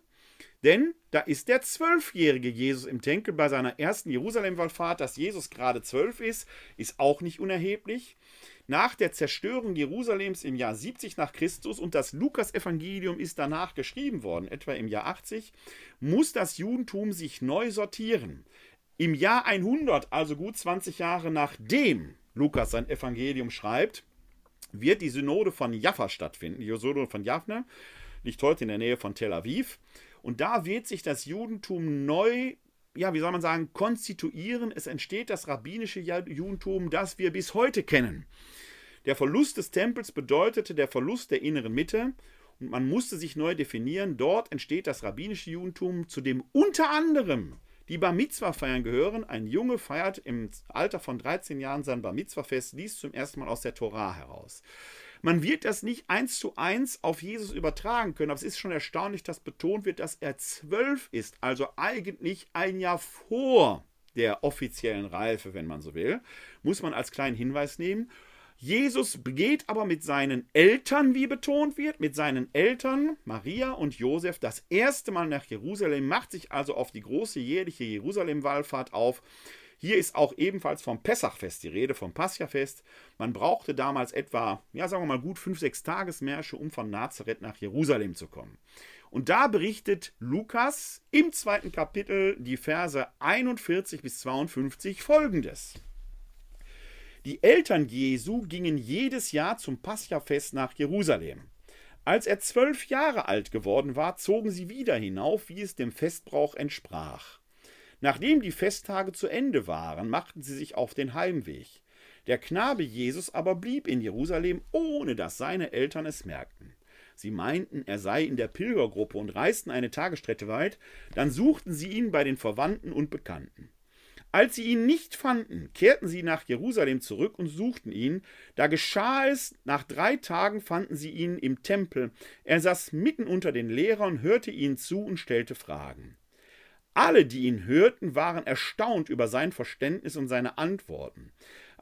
denn da ist der zwölfjährige Jesus im Tempel bei seiner ersten Jerusalem-Wallfahrt. Dass Jesus gerade zwölf ist, ist auch nicht unerheblich nach der Zerstörung Jerusalems im Jahr 70 nach Christus und das Lukas-Evangelium ist danach geschrieben worden, etwa im Jahr 80, muss das Judentum sich neu sortieren. Im Jahr 100, also gut 20 Jahre nachdem Lukas sein Evangelium schreibt, wird die Synode von Jaffa stattfinden. Die Synode von Jaffne liegt heute in der Nähe von Tel Aviv. Und da wird sich das Judentum neu ja, wie soll man sagen, konstituieren. Es entsteht das rabbinische Judentum, das wir bis heute kennen. Der Verlust des Tempels bedeutete der Verlust der inneren Mitte und man musste sich neu definieren. Dort entsteht das rabbinische Judentum, zu dem unter anderem die Bar Mitzvah feiern gehören. Ein Junge feiert im Alter von 13 Jahren sein Bar Mitzvah Fest, liest zum ersten Mal aus der Torah heraus. Man wird das nicht eins zu eins auf Jesus übertragen können, aber es ist schon erstaunlich, dass betont wird, dass er zwölf ist, also eigentlich ein Jahr vor der offiziellen Reife, wenn man so will, muss man als kleinen Hinweis nehmen. Jesus geht aber mit seinen Eltern, wie betont wird, mit seinen Eltern, Maria und Josef, das erste Mal nach Jerusalem, macht sich also auf die große jährliche Jerusalem-Wallfahrt auf. Hier ist auch ebenfalls vom Pessachfest die Rede, vom Paschafest. Man brauchte damals etwa, ja, sagen wir mal, gut fünf, sechs Tagesmärsche, um von Nazareth nach Jerusalem zu kommen. Und da berichtet Lukas im zweiten Kapitel die Verse 41 bis 52 folgendes. Die Eltern Jesu gingen jedes Jahr zum Paschafest nach Jerusalem. Als er zwölf Jahre alt geworden war, zogen sie wieder hinauf, wie es dem Festbrauch entsprach. Nachdem die Festtage zu Ende waren, machten sie sich auf den Heimweg. Der Knabe Jesus aber blieb in Jerusalem, ohne dass seine Eltern es merkten. Sie meinten, er sei in der Pilgergruppe und reisten eine Tagesstrecke weit, dann suchten sie ihn bei den Verwandten und Bekannten. Als sie ihn nicht fanden, kehrten sie nach Jerusalem zurück und suchten ihn. Da geschah es, nach drei Tagen fanden sie ihn im Tempel. Er saß mitten unter den Lehrern, hörte ihnen zu und stellte Fragen. Alle, die ihn hörten, waren erstaunt über sein Verständnis und seine Antworten.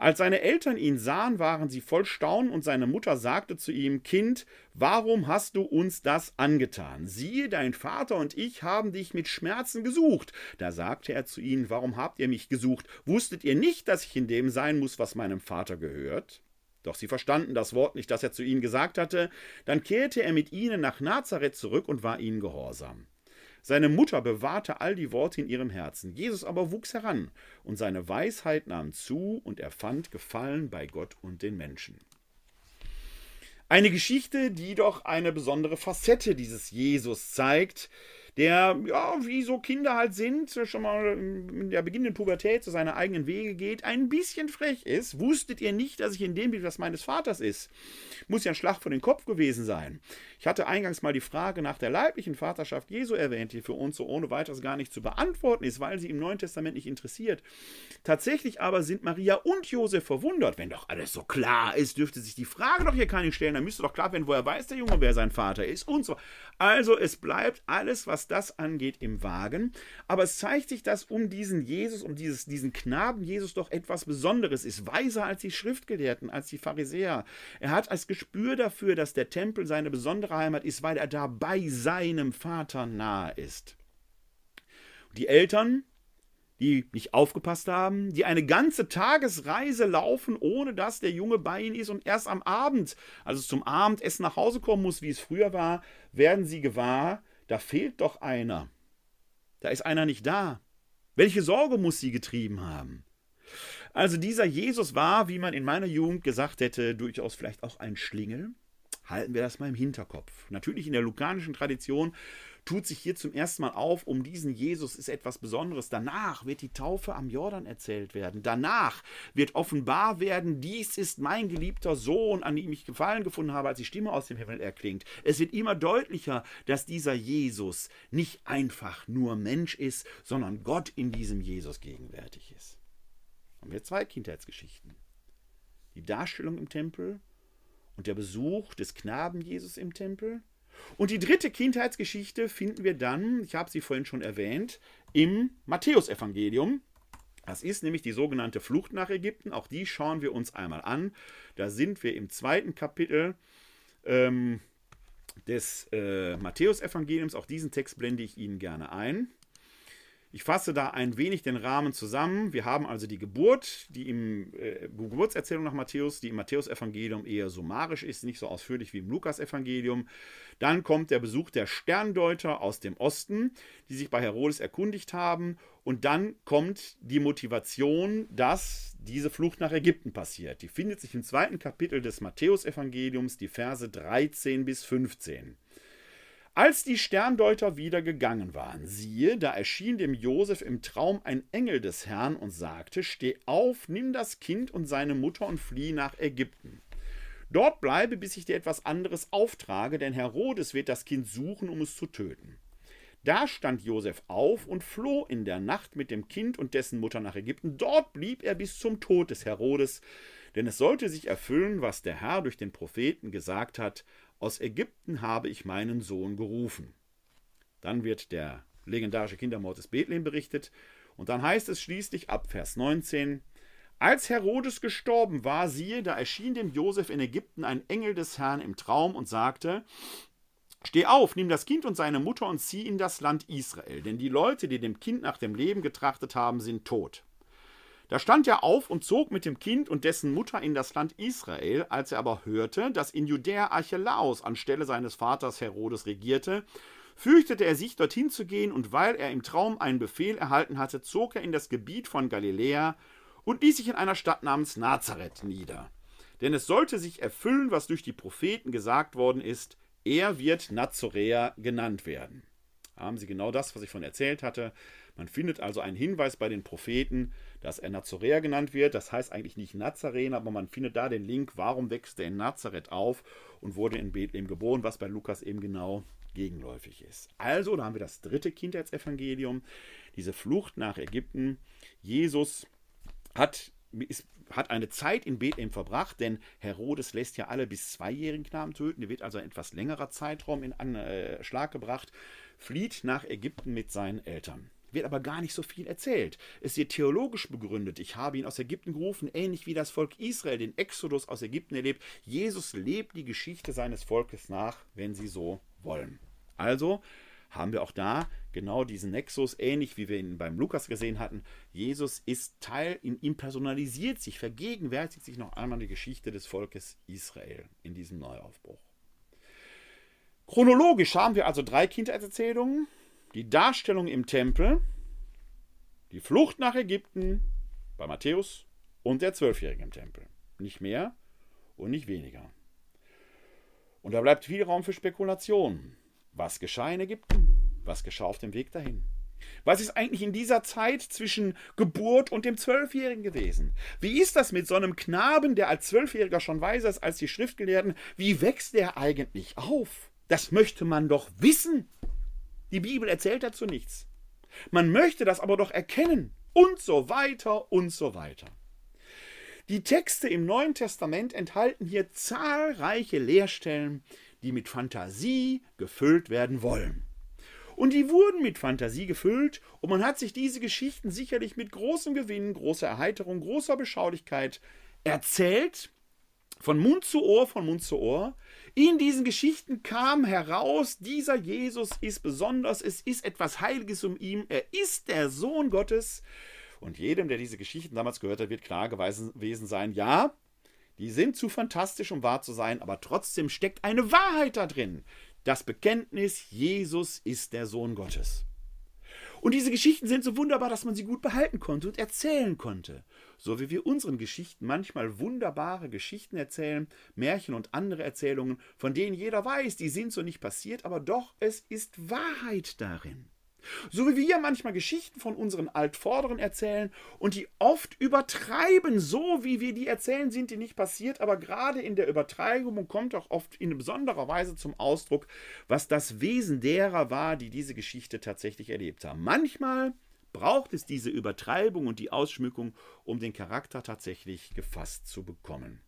Als seine Eltern ihn sahen, waren sie voll Staunen, und seine Mutter sagte zu ihm Kind, warum hast du uns das angetan? Siehe, dein Vater und ich haben dich mit Schmerzen gesucht. Da sagte er zu ihnen, warum habt ihr mich gesucht? Wusstet ihr nicht, dass ich in dem sein muss, was meinem Vater gehört? Doch sie verstanden das Wort nicht, das er zu ihnen gesagt hatte. Dann kehrte er mit ihnen nach Nazareth zurück und war ihnen gehorsam. Seine Mutter bewahrte all die Worte in ihrem Herzen. Jesus aber wuchs heran, und seine Weisheit nahm zu, und er fand Gefallen bei Gott und den Menschen. Eine Geschichte, die doch eine besondere Facette dieses Jesus zeigt, der, ja, wie so Kinder halt sind, schon mal in der beginnenden Pubertät zu seiner eigenen Wege geht, ein bisschen frech ist. Wusstet ihr nicht, dass ich in dem Bild was meines Vaters ist? Muss ja ein Schlag vor den Kopf gewesen sein. Ich hatte eingangs mal die Frage nach der leiblichen Vaterschaft Jesu erwähnt, die für uns so ohne weiteres gar nicht zu beantworten ist, weil sie im Neuen Testament nicht interessiert. Tatsächlich aber sind Maria und Josef verwundert. Wenn doch alles so klar ist, dürfte sich die Frage doch hier keine stellen. Dann müsste doch klar werden, woher weiß der Junge, wer sein Vater ist und so. Also es bleibt alles, was das angeht, im Wagen. Aber es zeigt sich, dass um diesen Jesus, um dieses, diesen Knaben Jesus doch etwas Besonderes ist. Weiser als die Schriftgelehrten, als die Pharisäer. Er hat als Gespür dafür, dass der Tempel seine besondere Heimat ist, weil er da bei seinem Vater nahe ist. Die Eltern, die nicht aufgepasst haben, die eine ganze Tagesreise laufen, ohne dass der Junge bei ihnen ist und erst am Abend, also zum Abendessen nach Hause kommen muss, wie es früher war, werden sie gewahr, da fehlt doch einer. Da ist einer nicht da. Welche Sorge muss sie getrieben haben? Also dieser Jesus war, wie man in meiner Jugend gesagt hätte, durchaus vielleicht auch ein Schlingel, Halten wir das mal im Hinterkopf. Natürlich in der lukanischen Tradition tut sich hier zum ersten Mal auf, um diesen Jesus ist etwas Besonderes. Danach wird die Taufe am Jordan erzählt werden. Danach wird offenbar werden, dies ist mein geliebter Sohn, an dem ich Gefallen gefunden habe, als die Stimme aus dem Himmel erklingt. Es wird immer deutlicher, dass dieser Jesus nicht einfach nur Mensch ist, sondern Gott in diesem Jesus gegenwärtig ist. Haben wir zwei Kindheitsgeschichten. Die Darstellung im Tempel und der Besuch des Knaben Jesus im Tempel. Und die dritte Kindheitsgeschichte finden wir dann, ich habe sie vorhin schon erwähnt, im Matthäusevangelium. Das ist nämlich die sogenannte Flucht nach Ägypten. Auch die schauen wir uns einmal an. Da sind wir im zweiten Kapitel ähm, des äh, Matthäusevangeliums. Auch diesen Text blende ich Ihnen gerne ein. Ich fasse da ein wenig den Rahmen zusammen. Wir haben also die Geburt, die im äh, Geburtserzählung nach Matthäus, die im Matthäusevangelium eher summarisch ist, nicht so ausführlich wie im Lukasevangelium. Dann kommt der Besuch der Sterndeuter aus dem Osten, die sich bei Herodes erkundigt haben. Und dann kommt die Motivation, dass diese Flucht nach Ägypten passiert. Die findet sich im zweiten Kapitel des Matthäusevangeliums, die Verse 13 bis 15. Als die Sterndeuter wieder gegangen waren, siehe, da erschien dem Josef im Traum ein Engel des Herrn und sagte: Steh auf, nimm das Kind und seine Mutter und flieh nach Ägypten. Dort bleibe, bis ich dir etwas anderes auftrage, denn Herodes wird das Kind suchen, um es zu töten. Da stand Josef auf und floh in der Nacht mit dem Kind und dessen Mutter nach Ägypten. Dort blieb er bis zum Tod des Herodes, denn es sollte sich erfüllen, was der Herr durch den Propheten gesagt hat: Aus Ägypten habe ich meinen Sohn gerufen. Dann wird der legendarische Kindermord des Bethlehem berichtet, und dann heißt es schließlich ab Vers 19: Als Herodes gestorben war, siehe, da erschien dem Josef in Ägypten ein Engel des Herrn im Traum und sagte: Steh auf, nimm das Kind und seine Mutter und zieh in das Land Israel, denn die Leute, die dem Kind nach dem Leben getrachtet haben, sind tot. Da stand er auf und zog mit dem Kind und dessen Mutter in das Land Israel, als er aber hörte, dass in Judäa Archelaus anstelle seines Vaters Herodes regierte, fürchtete er sich, dorthin zu gehen, und weil er im Traum einen Befehl erhalten hatte, zog er in das Gebiet von Galiläa und ließ sich in einer Stadt namens Nazareth nieder. Denn es sollte sich erfüllen, was durch die Propheten gesagt worden ist, er wird Nazoräer genannt werden. Haben Sie genau das, was ich von erzählt hatte. Man findet also einen Hinweis bei den Propheten, dass er Nazoräer genannt wird. Das heißt eigentlich nicht Nazarener, aber man findet da den Link, warum wächst er in Nazareth auf und wurde in Bethlehem geboren, was bei Lukas eben genau gegenläufig ist. Also, da haben wir das dritte Kindheitsevangelium, diese Flucht nach Ägypten. Jesus hat ist, hat eine Zeit in Bethlehem verbracht, denn Herodes lässt ja alle bis zweijährigen Knaben töten. Der wird also ein etwas längerer Zeitraum in Anschlag äh, gebracht, flieht nach Ägypten mit seinen Eltern. Wird aber gar nicht so viel erzählt. Es wird theologisch begründet. Ich habe ihn aus Ägypten gerufen, ähnlich wie das Volk Israel den Exodus aus Ägypten erlebt. Jesus lebt die Geschichte seines Volkes nach, wenn Sie so wollen. Also haben wir auch da genau diesen Nexus, ähnlich wie wir ihn beim Lukas gesehen hatten. Jesus ist Teil, in ihm personalisiert sich, vergegenwärtigt sich noch einmal die Geschichte des Volkes Israel in diesem Neuaufbruch. Chronologisch haben wir also drei Kindheitserzählungen, die Darstellung im Tempel, die Flucht nach Ägypten bei Matthäus und der Zwölfjährige im Tempel. Nicht mehr und nicht weniger. Und da bleibt viel Raum für Spekulationen. Was geschah in Ägypten? Was geschah auf dem Weg dahin? Was ist eigentlich in dieser Zeit zwischen Geburt und dem Zwölfjährigen gewesen? Wie ist das mit so einem Knaben, der als Zwölfjähriger schon weiser ist als die Schriftgelehrten? Wie wächst der eigentlich auf? Das möchte man doch wissen. Die Bibel erzählt dazu nichts. Man möchte das aber doch erkennen. Und so weiter und so weiter. Die Texte im Neuen Testament enthalten hier zahlreiche Leerstellen, die mit Fantasie gefüllt werden wollen. Und die wurden mit Fantasie gefüllt und man hat sich diese Geschichten sicherlich mit großem Gewinn, großer Erheiterung, großer Beschaulichkeit erzählt, von Mund zu Ohr, von Mund zu Ohr. In diesen Geschichten kam heraus, dieser Jesus ist besonders, es ist etwas Heiliges um ihn, er ist der Sohn Gottes. Und jedem, der diese Geschichten damals gehört hat, wird klar gewesen sein, ja, die sind zu fantastisch, um wahr zu sein, aber trotzdem steckt eine Wahrheit da drin. Das Bekenntnis, Jesus ist der Sohn Gottes. Und diese Geschichten sind so wunderbar, dass man sie gut behalten konnte und erzählen konnte. So wie wir unseren Geschichten manchmal wunderbare Geschichten erzählen, Märchen und andere Erzählungen, von denen jeder weiß, die sind so nicht passiert, aber doch es ist Wahrheit darin. So wie wir manchmal Geschichten von unseren Altvorderen erzählen und die oft übertreiben, so wie wir die erzählen, sind die nicht passiert, aber gerade in der Übertreibung kommt auch oft in besonderer Weise zum Ausdruck, was das Wesen derer war, die diese Geschichte tatsächlich erlebt haben. Manchmal braucht es diese Übertreibung und die Ausschmückung, um den Charakter tatsächlich gefasst zu bekommen.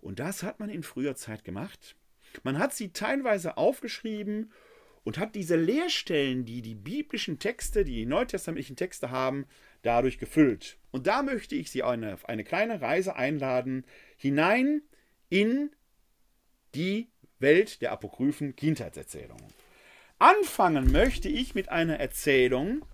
Und das hat man in früher Zeit gemacht. Man hat sie teilweise aufgeschrieben und hat diese Leerstellen, die die biblischen Texte, die neutestamentlichen Texte haben, dadurch gefüllt. Und da möchte ich Sie eine, auf eine kleine Reise einladen, hinein in die Welt der apokryphen Kindheitserzählungen. Anfangen möchte ich mit einer Erzählung,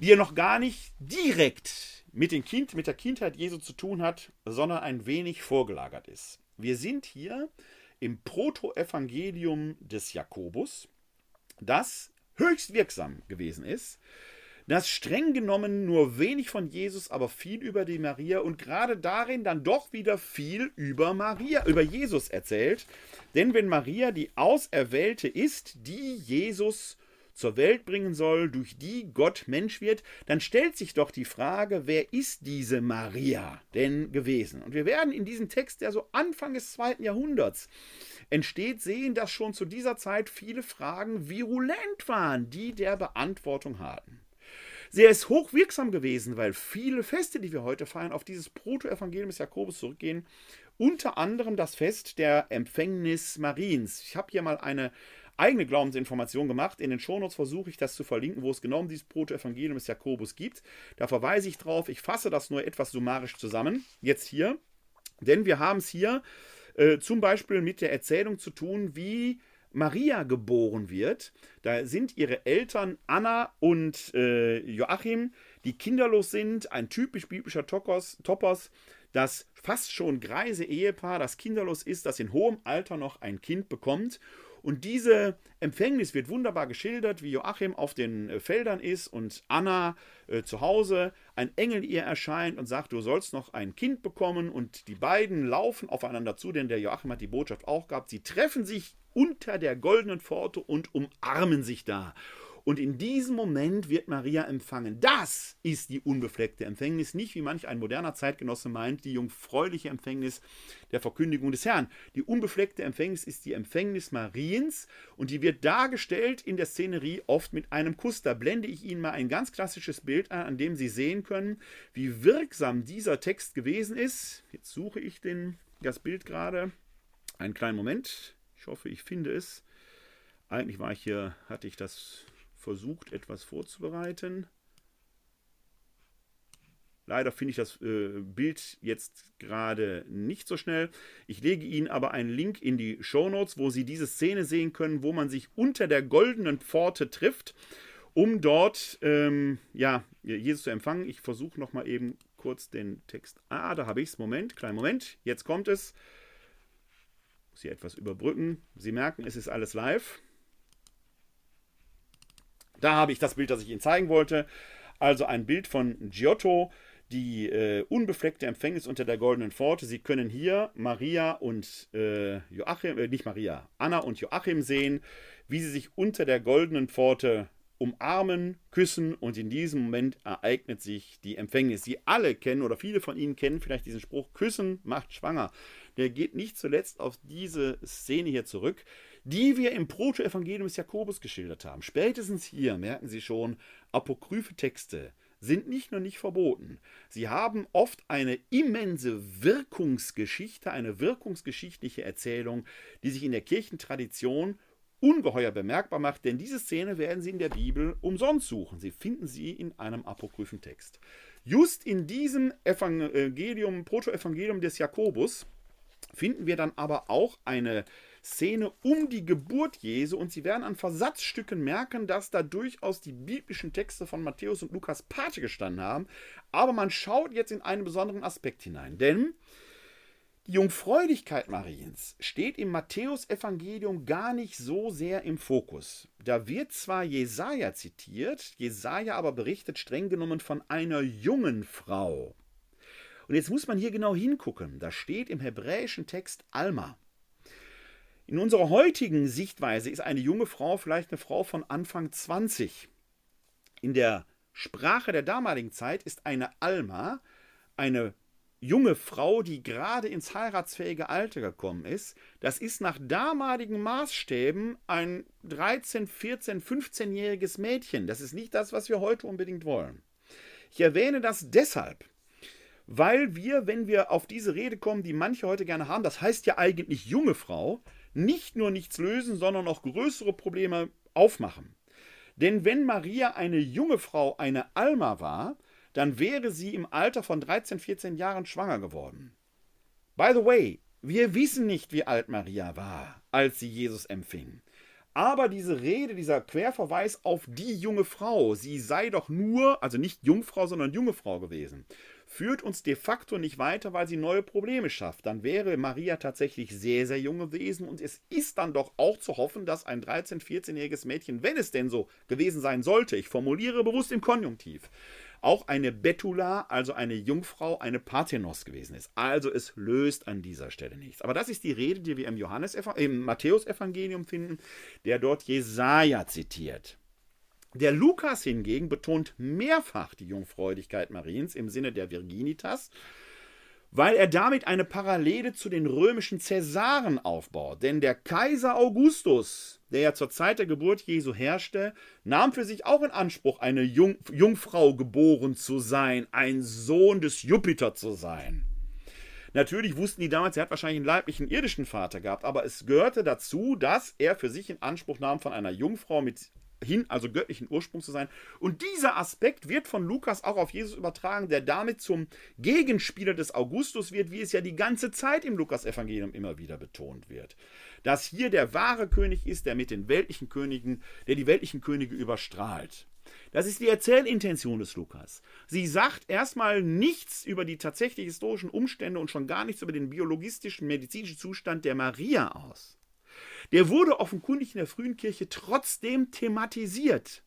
die ja noch gar nicht direkt mit, dem kind, mit der Kindheit Jesu zu tun hat, sondern ein wenig vorgelagert ist. Wir sind hier im Protoevangelium des Jakobus das höchst wirksam gewesen ist, das streng genommen nur wenig von Jesus, aber viel über die Maria und gerade darin dann doch wieder viel über Maria, über Jesus erzählt. Denn wenn Maria die Auserwählte ist, die Jesus zur Welt bringen soll, durch die Gott Mensch wird, dann stellt sich doch die Frage, wer ist diese Maria denn gewesen? Und wir werden in diesem Text, der so Anfang des zweiten Jahrhunderts entsteht, sehen, dass schon zu dieser Zeit viele Fragen virulent waren, die der Beantwortung hatten. Sie ist hochwirksam gewesen, weil viele Feste, die wir heute feiern, auf dieses Protoevangelium des Jakobus zurückgehen. Unter anderem das Fest der Empfängnis Mariens. Ich habe hier mal eine eigene Glaubensinformation gemacht. In den Shownotes versuche ich das zu verlinken, wo es genau um dieses Protoevangelium des Jakobus gibt. Da verweise ich drauf. Ich fasse das nur etwas summarisch zusammen. Jetzt hier. Denn wir haben es hier äh, zum Beispiel mit der Erzählung zu tun, wie Maria geboren wird. Da sind ihre Eltern Anna und äh, Joachim, die kinderlos sind, ein typisch biblischer Topos, Topos, das fast schon greise Ehepaar, das kinderlos ist, das in hohem Alter noch ein Kind bekommt. Und diese Empfängnis wird wunderbar geschildert, wie Joachim auf den äh, Feldern ist und Anna äh, zu Hause, ein Engel ihr erscheint und sagt, du sollst noch ein Kind bekommen. Und die beiden laufen aufeinander zu, denn der Joachim hat die Botschaft auch gehabt. Sie treffen sich unter der goldenen Pforte und umarmen sich da. Und in diesem Moment wird Maria empfangen. Das ist die unbefleckte Empfängnis, nicht wie manch ein moderner Zeitgenosse meint, die jungfräuliche Empfängnis der Verkündigung des Herrn. Die unbefleckte Empfängnis ist die Empfängnis Mariens und die wird dargestellt in der Szenerie oft mit einem Kuss. Da blende ich Ihnen mal ein ganz klassisches Bild an, an dem Sie sehen können, wie wirksam dieser Text gewesen ist. Jetzt suche ich den, das Bild gerade. Einen kleinen Moment. Ich hoffe, ich finde es. Eigentlich war ich hier, hatte ich das versucht, etwas vorzubereiten. Leider finde ich das äh, Bild jetzt gerade nicht so schnell. Ich lege Ihnen aber einen Link in die Show Notes, wo Sie diese Szene sehen können, wo man sich unter der goldenen Pforte trifft, um dort ähm, ja, Jesus zu empfangen. Ich versuche nochmal eben kurz den Text. Ah, da habe ich es. Moment, kleinen Moment. Jetzt kommt es. Muss hier etwas überbrücken. Sie merken, es ist alles live. Da habe ich das Bild, das ich Ihnen zeigen wollte. Also ein Bild von Giotto, die äh, unbefleckte Empfängnis unter der goldenen Pforte. Sie können hier Maria und äh, Joachim, äh, nicht Maria, Anna und Joachim sehen, wie sie sich unter der goldenen Pforte umarmen, küssen und in diesem Moment ereignet sich die Empfängnis. Sie alle kennen oder viele von Ihnen kennen vielleicht diesen Spruch, Küssen macht schwanger. Der geht nicht zuletzt auf diese Szene hier zurück die wir im Protoevangelium des Jakobus geschildert haben. Spätestens hier merken Sie schon, apokryphe Texte sind nicht nur nicht verboten, sie haben oft eine immense Wirkungsgeschichte, eine wirkungsgeschichtliche Erzählung, die sich in der Kirchentradition ungeheuer bemerkbar macht, denn diese Szene werden Sie in der Bibel umsonst suchen. Sie finden sie in einem apokryphen Text. Just in diesem Evangelium, Protoevangelium des Jakobus, finden wir dann aber auch eine Szene um die Geburt Jesu und Sie werden an Versatzstücken merken, dass da durchaus die biblischen Texte von Matthäus und Lukas Pate gestanden haben. Aber man schaut jetzt in einen besonderen Aspekt hinein, denn die Jungfräulichkeit Mariens steht im Matthäusevangelium gar nicht so sehr im Fokus. Da wird zwar Jesaja zitiert, Jesaja aber berichtet streng genommen von einer jungen Frau. Und jetzt muss man hier genau hingucken. Da steht im hebräischen Text Alma. In unserer heutigen Sichtweise ist eine junge Frau vielleicht eine Frau von Anfang 20. In der Sprache der damaligen Zeit ist eine Alma eine junge Frau, die gerade ins heiratsfähige Alter gekommen ist. Das ist nach damaligen Maßstäben ein 13, 14, 15-jähriges Mädchen. Das ist nicht das, was wir heute unbedingt wollen. Ich erwähne das deshalb, weil wir, wenn wir auf diese Rede kommen, die manche heute gerne haben, das heißt ja eigentlich junge Frau, nicht nur nichts lösen, sondern auch größere Probleme aufmachen. Denn wenn Maria eine junge Frau, eine Alma war, dann wäre sie im Alter von 13, 14 Jahren schwanger geworden. By the way, wir wissen nicht, wie alt Maria war, als sie Jesus empfing. Aber diese Rede, dieser Querverweis auf die junge Frau, sie sei doch nur, also nicht Jungfrau, sondern junge Frau gewesen führt uns de facto nicht weiter, weil sie neue Probleme schafft. Dann wäre Maria tatsächlich sehr, sehr jung gewesen und es ist dann doch auch zu hoffen, dass ein 13-, 14-jähriges Mädchen, wenn es denn so gewesen sein sollte, ich formuliere bewusst im Konjunktiv, auch eine Betula, also eine Jungfrau, eine Parthenos gewesen ist. Also es löst an dieser Stelle nichts. Aber das ist die Rede, die wir im, Johannes, im Matthäus-Evangelium finden, der dort Jesaja zitiert. Der Lukas hingegen betont mehrfach die Jungfräulichkeit Mariens im Sinne der Virginitas, weil er damit eine Parallele zu den römischen Cäsaren aufbaut. Denn der Kaiser Augustus, der ja zur Zeit der Geburt Jesu herrschte, nahm für sich auch in Anspruch, eine Jung Jungfrau geboren zu sein, ein Sohn des Jupiter zu sein. Natürlich wussten die damals, er hat wahrscheinlich einen leiblichen irdischen Vater gehabt, aber es gehörte dazu, dass er für sich in Anspruch nahm, von einer Jungfrau mit hin, also göttlichen Ursprung zu sein. Und dieser Aspekt wird von Lukas auch auf Jesus übertragen, der damit zum Gegenspieler des Augustus wird, wie es ja die ganze Zeit im Lukas-Evangelium immer wieder betont wird. Dass hier der wahre König ist, der mit den weltlichen Königen, der die weltlichen Könige überstrahlt. Das ist die Erzählintention des Lukas. Sie sagt erstmal nichts über die tatsächlich historischen Umstände und schon gar nichts über den biologistischen, medizinischen Zustand der Maria aus der wurde offenkundig in der frühen Kirche trotzdem thematisiert.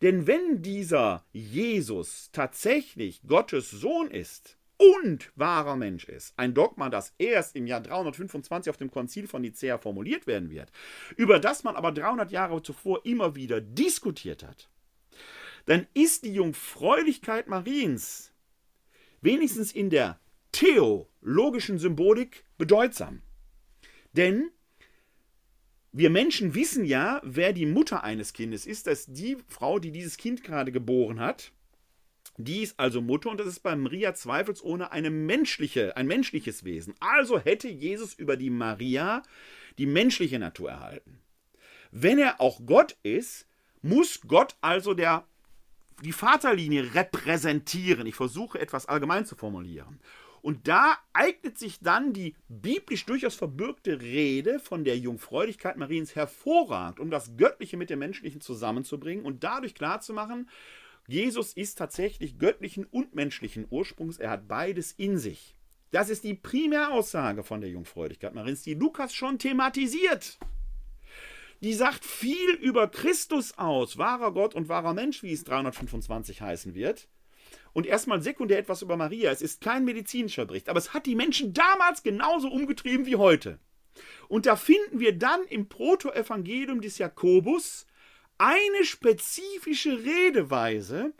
Denn wenn dieser Jesus tatsächlich Gottes Sohn ist und wahrer Mensch ist, ein Dogma, das erst im Jahr 325 auf dem Konzil von Nicea formuliert werden wird, über das man aber 300 Jahre zuvor immer wieder diskutiert hat, dann ist die Jungfräulichkeit Mariens wenigstens in der theologischen Symbolik bedeutsam. Denn wir Menschen wissen ja, wer die Mutter eines Kindes ist. Das ist die Frau, die dieses Kind gerade geboren hat. Die ist also Mutter und das ist bei Maria zweifelsohne eine menschliche, ein menschliches Wesen. Also hätte Jesus über die Maria die menschliche Natur erhalten. Wenn er auch Gott ist, muss Gott also der, die Vaterlinie repräsentieren. Ich versuche etwas allgemein zu formulieren. Und da eignet sich dann die biblisch durchaus verbürgte Rede von der Jungfräulichkeit Mariens hervorragend, um das Göttliche mit dem Menschlichen zusammenzubringen und dadurch klarzumachen, Jesus ist tatsächlich göttlichen und menschlichen Ursprungs. Er hat beides in sich. Das ist die Primäraussage von der Jungfräulichkeit Mariens, die Lukas schon thematisiert. Die sagt viel über Christus aus, wahrer Gott und wahrer Mensch, wie es 325 heißen wird und erstmal sekundär etwas über Maria. Es ist kein medizinischer Bericht, aber es hat die Menschen damals genauso umgetrieben wie heute. Und da finden wir dann im Protoevangelium des Jakobus eine spezifische Redeweise,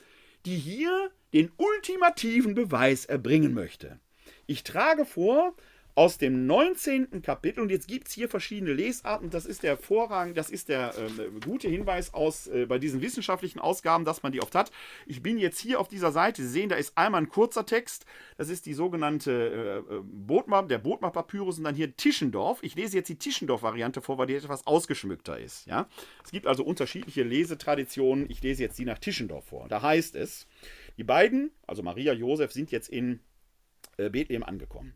die hier den ultimativen Beweis erbringen möchte. Ich trage vor aus dem 19. Kapitel, und jetzt gibt es hier verschiedene Lesarten, das ist der hervorragend, das ist der äh, gute Hinweis aus äh, bei diesen wissenschaftlichen Ausgaben, dass man die oft hat. Ich bin jetzt hier auf dieser Seite, Sie sehen, da ist einmal ein kurzer Text, das ist die sogenannte äh, äh Bodmer, der Bodmer-Papyrus und dann hier Tischendorf. Ich lese jetzt die Tischendorf-Variante vor, weil die etwas ausgeschmückter ist. Ja? Es gibt also unterschiedliche Lesetraditionen, ich lese jetzt die nach Tischendorf vor. Da heißt es, die beiden, also Maria Josef, sind jetzt in äh, Bethlehem angekommen.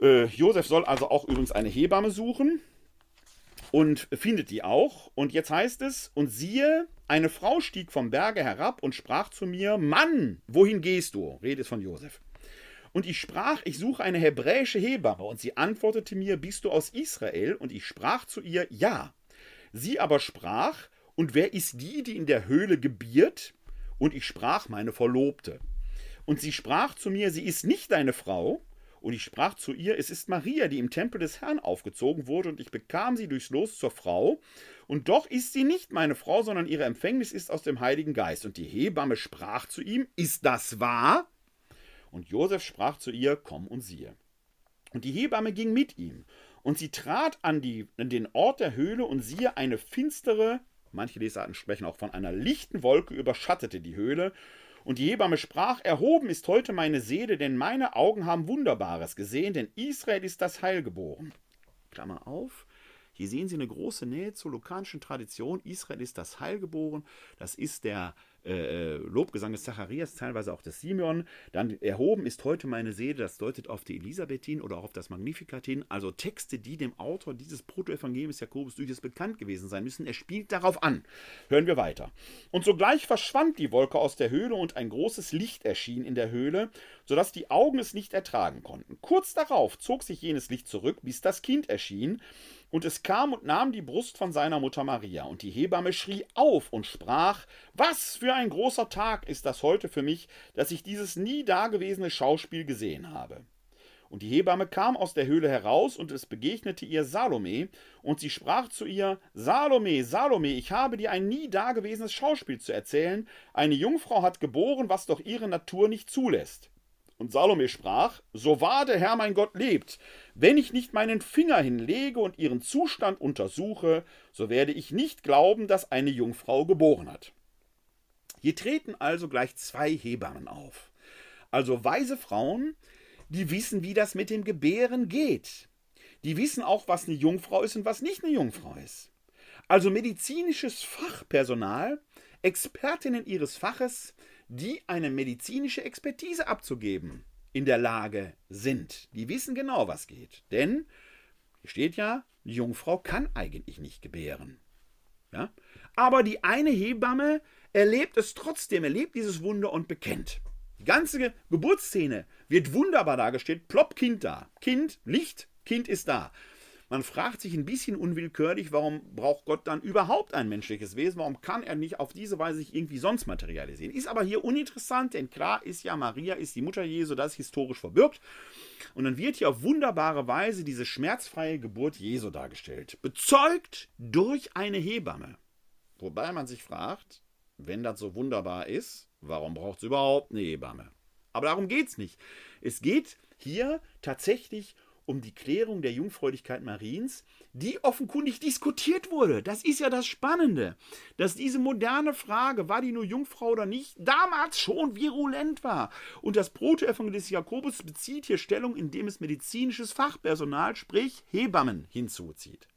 Äh, Josef soll also auch übrigens eine Hebamme suchen und findet die auch. Und jetzt heißt es, und siehe, eine Frau stieg vom Berge herab und sprach zu mir, Mann, wohin gehst du? Redet von Josef. Und ich sprach, ich suche eine hebräische Hebamme. Und sie antwortete mir, bist du aus Israel? Und ich sprach zu ihr, ja. Sie aber sprach, und wer ist die, die in der Höhle gebiert? Und ich sprach, meine Verlobte. Und sie sprach zu mir, sie ist nicht deine Frau, und ich sprach zu ihr, es ist Maria, die im Tempel des Herrn aufgezogen wurde, und ich bekam sie durchs Los zur Frau. Und doch ist sie nicht meine Frau, sondern ihre Empfängnis ist aus dem Heiligen Geist. Und die Hebamme sprach zu ihm, ist das wahr? Und Josef sprach zu ihr, komm und siehe. Und die Hebamme ging mit ihm. Und sie trat an, die, an den Ort der Höhle und siehe, eine finstere, manche Lesarten sprechen auch von einer lichten Wolke, überschattete die Höhle. Und die Hebamme sprach, erhoben ist heute meine Seele, denn meine Augen haben Wunderbares gesehen, denn Israel ist das Heil geboren. Klammer auf. Hier sehen Sie eine große Nähe zur lukanischen Tradition. Israel ist das Heil geboren. Das ist der äh, äh, Lobgesang des Zacharias, teilweise auch des Simeon. Dann erhoben ist heute meine Seele, das deutet auf die Elisabethin oder auch auf das Magnificat hin. Also Texte, die dem Autor dieses Protoevangeliums Jakobus durchaus bekannt gewesen sein müssen. Er spielt darauf an. Hören wir weiter. Und sogleich verschwand die Wolke aus der Höhle und ein großes Licht erschien in der Höhle, sodass die Augen es nicht ertragen konnten. Kurz darauf zog sich jenes Licht zurück, bis das Kind erschien. Und es kam und nahm die Brust von seiner Mutter Maria. Und die Hebamme schrie auf und sprach: Was für ein großer Tag ist das heute für mich, dass ich dieses nie dagewesene Schauspiel gesehen habe. Und die Hebamme kam aus der Höhle heraus, und es begegnete ihr Salome, und sie sprach zu ihr, Salome, Salome, ich habe dir ein nie dagewesenes Schauspiel zu erzählen, eine Jungfrau hat geboren, was doch ihre Natur nicht zulässt. Und Salome sprach, So wahr der Herr mein Gott lebt, wenn ich nicht meinen Finger hinlege und ihren Zustand untersuche, so werde ich nicht glauben, dass eine Jungfrau geboren hat. Hier treten also gleich zwei Hebammen auf. Also weise Frauen, die wissen, wie das mit dem Gebären geht. Die wissen auch, was eine Jungfrau ist und was nicht eine Jungfrau ist. Also medizinisches Fachpersonal, Expertinnen ihres Faches, die eine medizinische Expertise abzugeben in der Lage sind. Die wissen genau, was geht. Denn, hier steht ja, die Jungfrau kann eigentlich nicht gebären. Ja? Aber die eine Hebamme erlebt es trotzdem, erlebt dieses Wunder und bekennt. Die ganze Geburtsszene wird wunderbar dargestellt. Plopp, Kind da. Kind, Licht, Kind ist da. Man fragt sich ein bisschen unwillkürlich, warum braucht Gott dann überhaupt ein menschliches Wesen? Warum kann er nicht auf diese Weise sich irgendwie sonst materialisieren? Ist aber hier uninteressant, denn klar ist ja, Maria ist die Mutter Jesu, das ist historisch verbirgt. Und dann wird hier auf wunderbare Weise diese schmerzfreie Geburt Jesu dargestellt. Bezeugt durch eine Hebamme. Wobei man sich fragt, wenn das so wunderbar ist, warum braucht es überhaupt eine Hebamme? Aber darum geht es nicht. Es geht hier tatsächlich um die Klärung der Jungfräulichkeit Mariens, die offenkundig diskutiert wurde. Das ist ja das Spannende, dass diese moderne Frage, war die nur Jungfrau oder nicht, damals schon virulent war. Und das Protoevangelist Jakobus bezieht hier Stellung, indem es medizinisches Fachpersonal, sprich Hebammen, hinzuzieht.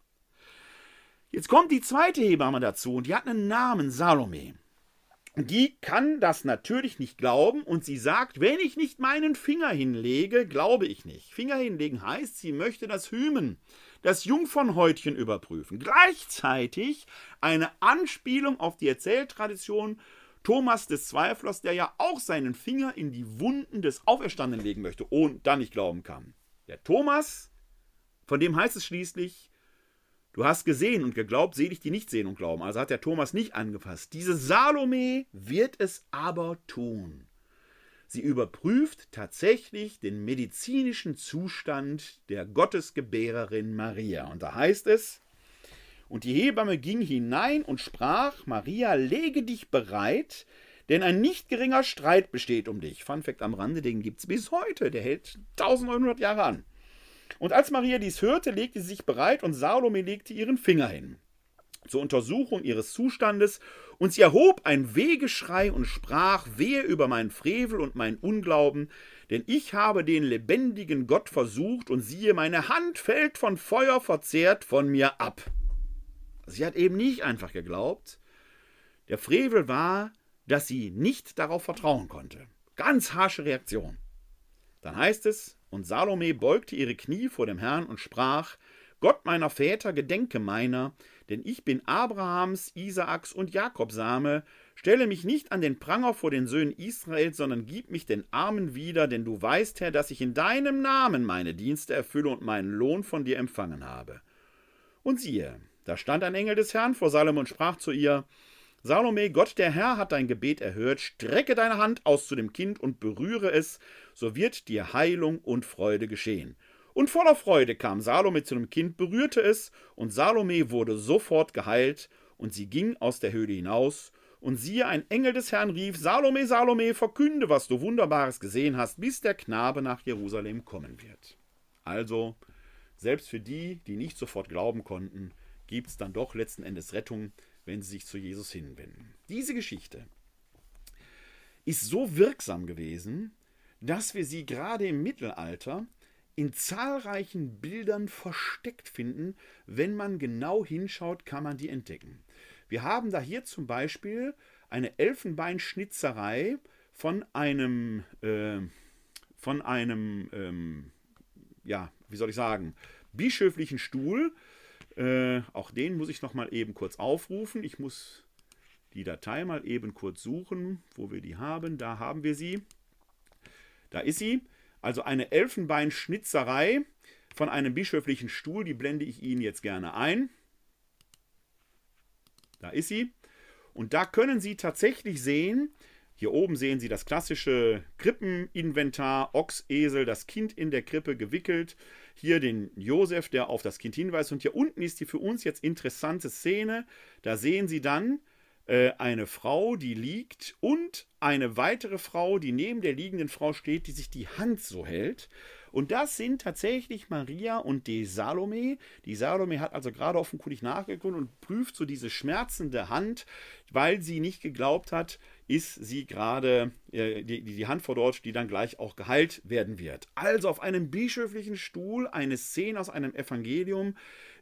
Jetzt kommt die zweite Hebamme dazu und die hat einen Namen, Salome die kann das natürlich nicht glauben und sie sagt, wenn ich nicht meinen Finger hinlege, glaube ich nicht. Finger hinlegen heißt, sie möchte das Hymen, das Jungfernhäutchen überprüfen. Gleichzeitig eine Anspielung auf die Erzähltradition Thomas des Zweiflers, der ja auch seinen Finger in die Wunden des Auferstandenen legen möchte und dann nicht glauben kann. Der Thomas, von dem heißt es schließlich, Du hast gesehen und geglaubt, selig die nicht sehen und glauben. Also hat der Thomas nicht angefasst. Diese Salome wird es aber tun. Sie überprüft tatsächlich den medizinischen Zustand der Gottesgebärerin Maria. Und da heißt es, und die Hebamme ging hinein und sprach, Maria, lege dich bereit, denn ein nicht geringer Streit besteht um dich. Fun Fact am Rande, den gibt es bis heute. Der hält 1900 Jahre an. Und als Maria dies hörte, legte sie sich bereit und Salome legte ihren Finger hin zur Untersuchung ihres Zustandes, und sie erhob ein Wehgeschrei und sprach, wehe über meinen Frevel und meinen Unglauben, denn ich habe den lebendigen Gott versucht, und siehe, meine Hand fällt von Feuer verzehrt von mir ab. Sie hat eben nicht einfach geglaubt. Der Frevel war, dass sie nicht darauf vertrauen konnte. Ganz harsche Reaktion. Dann heißt es, und Salome beugte ihre Knie vor dem Herrn und sprach: Gott meiner Väter, gedenke meiner, denn ich bin Abrahams, Isaaks und Jakobs Same. Stelle mich nicht an den Pranger vor den Söhnen Israels, sondern gib mich den Armen wieder, denn du weißt, Herr, dass ich in deinem Namen meine Dienste erfülle und meinen Lohn von dir empfangen habe. Und siehe, da stand ein Engel des Herrn vor Salome und sprach zu ihr: Salome, Gott der Herr hat dein Gebet erhört, strecke deine Hand aus zu dem Kind und berühre es, so wird dir Heilung und Freude geschehen. Und voller Freude kam Salome zu dem Kind, berührte es, und Salome wurde sofort geheilt, und sie ging aus der Höhle hinaus, und siehe, ein Engel des Herrn rief, Salome, Salome, verkünde, was du Wunderbares gesehen hast, bis der Knabe nach Jerusalem kommen wird. Also, selbst für die, die nicht sofort glauben konnten, gibt es dann doch letzten Endes Rettung, wenn sie sich zu Jesus hinwenden. Diese Geschichte ist so wirksam gewesen, dass wir sie gerade im Mittelalter in zahlreichen Bildern versteckt finden. Wenn man genau hinschaut, kann man die entdecken. Wir haben da hier zum Beispiel eine Elfenbeinschnitzerei von einem, äh, von einem, ähm, ja, wie soll ich sagen, bischöflichen Stuhl, äh, auch den muss ich noch mal eben kurz aufrufen. Ich muss die Datei mal eben kurz suchen, wo wir die haben. Da haben wir sie. Da ist sie. Also eine Elfenbeinschnitzerei von einem bischöflichen Stuhl. Die blende ich Ihnen jetzt gerne ein. Da ist sie. Und da können Sie tatsächlich sehen, Hier oben sehen Sie das klassische Krippeninventar, Ochs, Esel, das Kind in der Krippe gewickelt. Hier den Josef, der auf das Kind hinweist. Und hier unten ist die für uns jetzt interessante Szene. Da sehen Sie dann äh, eine Frau, die liegt und eine weitere Frau, die neben der liegenden Frau steht, die sich die Hand so hält. Und das sind tatsächlich Maria und die Salome. Die Salome hat also gerade offenkundig nachgeguckt und prüft so diese schmerzende Hand, weil sie nicht geglaubt hat, ist sie gerade äh, die, die Hand vor dort, die dann gleich auch geheilt werden wird. Also auf einem bischöflichen Stuhl eine Szene aus einem Evangelium,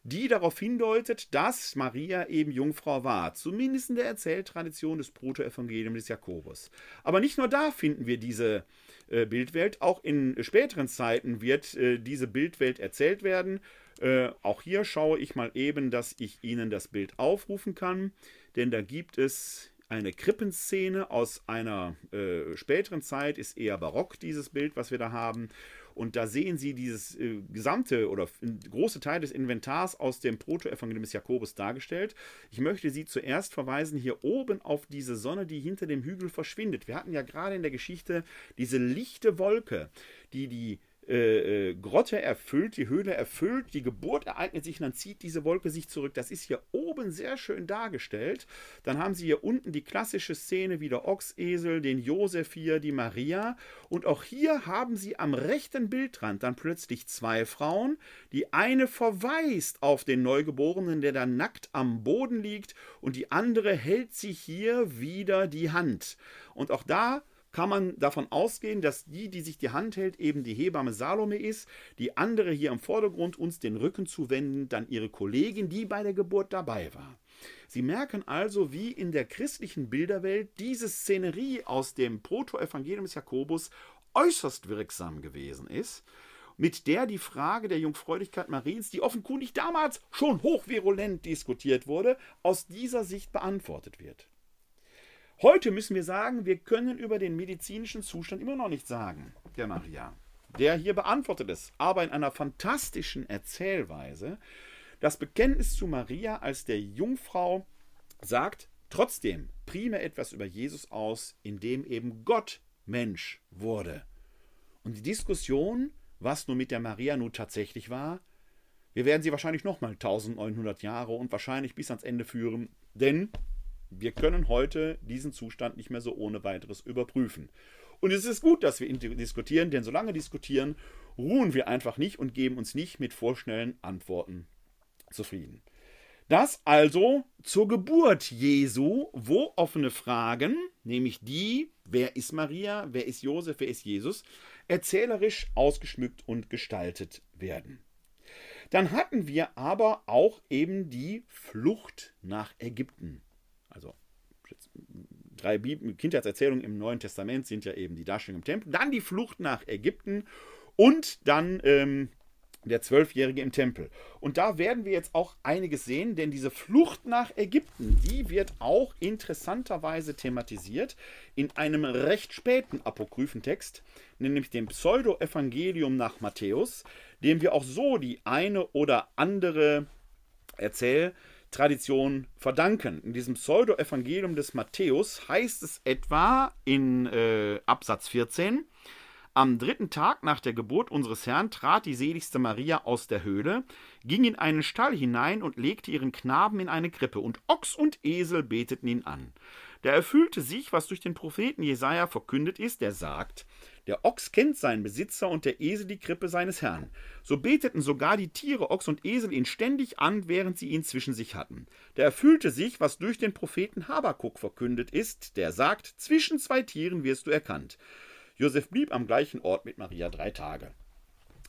die darauf hindeutet, dass Maria eben Jungfrau war, zumindest in der Erzähltradition des Protoevangeliums des Jakobus. Aber nicht nur da finden wir diese äh, Bildwelt, auch in späteren Zeiten wird äh, diese Bildwelt erzählt werden. Äh, auch hier schaue ich mal eben, dass ich Ihnen das Bild aufrufen kann, denn da gibt es eine Krippenszene aus einer äh, späteren Zeit, ist eher barock dieses Bild, was wir da haben. Und da sehen Sie dieses äh, gesamte oder große Teil des Inventars aus dem Protoevangelium des Jakobus dargestellt. Ich möchte Sie zuerst verweisen hier oben auf diese Sonne, die hinter dem Hügel verschwindet. Wir hatten ja gerade in der Geschichte diese lichte Wolke, die die äh, äh, Grotte erfüllt, die Höhle erfüllt, die Geburt ereignet sich und dann zieht diese Wolke sich zurück. Das ist hier oben sehr schön dargestellt. Dann haben Sie hier unten die klassische Szene wie der Ochsesel, den Josef hier, die Maria. Und auch hier haben Sie am rechten Bildrand dann plötzlich zwei Frauen. Die eine verweist auf den Neugeborenen, der dann nackt am Boden liegt, und die andere hält sich hier wieder die Hand. Und auch da kann man davon ausgehen, dass die, die sich die Hand hält, eben die Hebamme Salome ist, die andere hier im Vordergrund uns den Rücken zuwenden, dann ihre Kollegin, die bei der Geburt dabei war. Sie merken also, wie in der christlichen Bilderwelt diese Szenerie aus dem Protoevangelium des Jakobus äußerst wirksam gewesen ist, mit der die Frage der Jungfräulichkeit Mariens, die offenkundig damals schon hochvirulent diskutiert wurde, aus dieser Sicht beantwortet wird. Heute müssen wir sagen, wir können über den medizinischen Zustand immer noch nichts sagen, der Maria. Der hier beantwortet es, aber in einer fantastischen Erzählweise. Das Bekenntnis zu Maria als der Jungfrau sagt trotzdem primär etwas über Jesus aus, indem eben Gott Mensch wurde. Und die Diskussion, was nun mit der Maria nun tatsächlich war, wir werden sie wahrscheinlich nochmal 1900 Jahre und wahrscheinlich bis ans Ende führen, denn wir können heute diesen Zustand nicht mehr so ohne weiteres überprüfen. Und es ist gut, dass wir diskutieren, denn solange diskutieren, ruhen wir einfach nicht und geben uns nicht mit vorschnellen Antworten zufrieden. Das also zur Geburt Jesu, wo offene Fragen, nämlich die, wer ist Maria, wer ist Josef, wer ist Jesus, erzählerisch ausgeschmückt und gestaltet werden. Dann hatten wir aber auch eben die Flucht nach Ägypten. Also drei Kindheitserzählungen im Neuen Testament sind ja eben die Darstellung im Tempel, dann die Flucht nach Ägypten und dann ähm, der Zwölfjährige im Tempel. Und da werden wir jetzt auch einiges sehen, denn diese Flucht nach Ägypten, die wird auch interessanterweise thematisiert in einem recht späten Apokryphentext, nämlich dem Pseudo-Evangelium nach Matthäus, dem wir auch so die eine oder andere Erzähl- Tradition verdanken. In diesem Pseudo-Evangelium des Matthäus heißt es etwa in äh, Absatz 14, am dritten Tag nach der Geburt unseres Herrn trat die seligste Maria aus der Höhle, ging in einen Stall hinein und legte ihren Knaben in eine Krippe, und Ochs und Esel beteten ihn an. Da erfüllte sich, was durch den Propheten Jesaja verkündet ist, der sagt: der Ochs kennt seinen Besitzer und der Esel die Krippe seines Herrn. So beteten sogar die Tiere Ochs und Esel ihn ständig an, während sie ihn zwischen sich hatten. Da erfüllte sich, was durch den Propheten Habakuk verkündet ist, der sagt: Zwischen zwei Tieren wirst du erkannt. Josef blieb am gleichen Ort mit Maria drei Tage.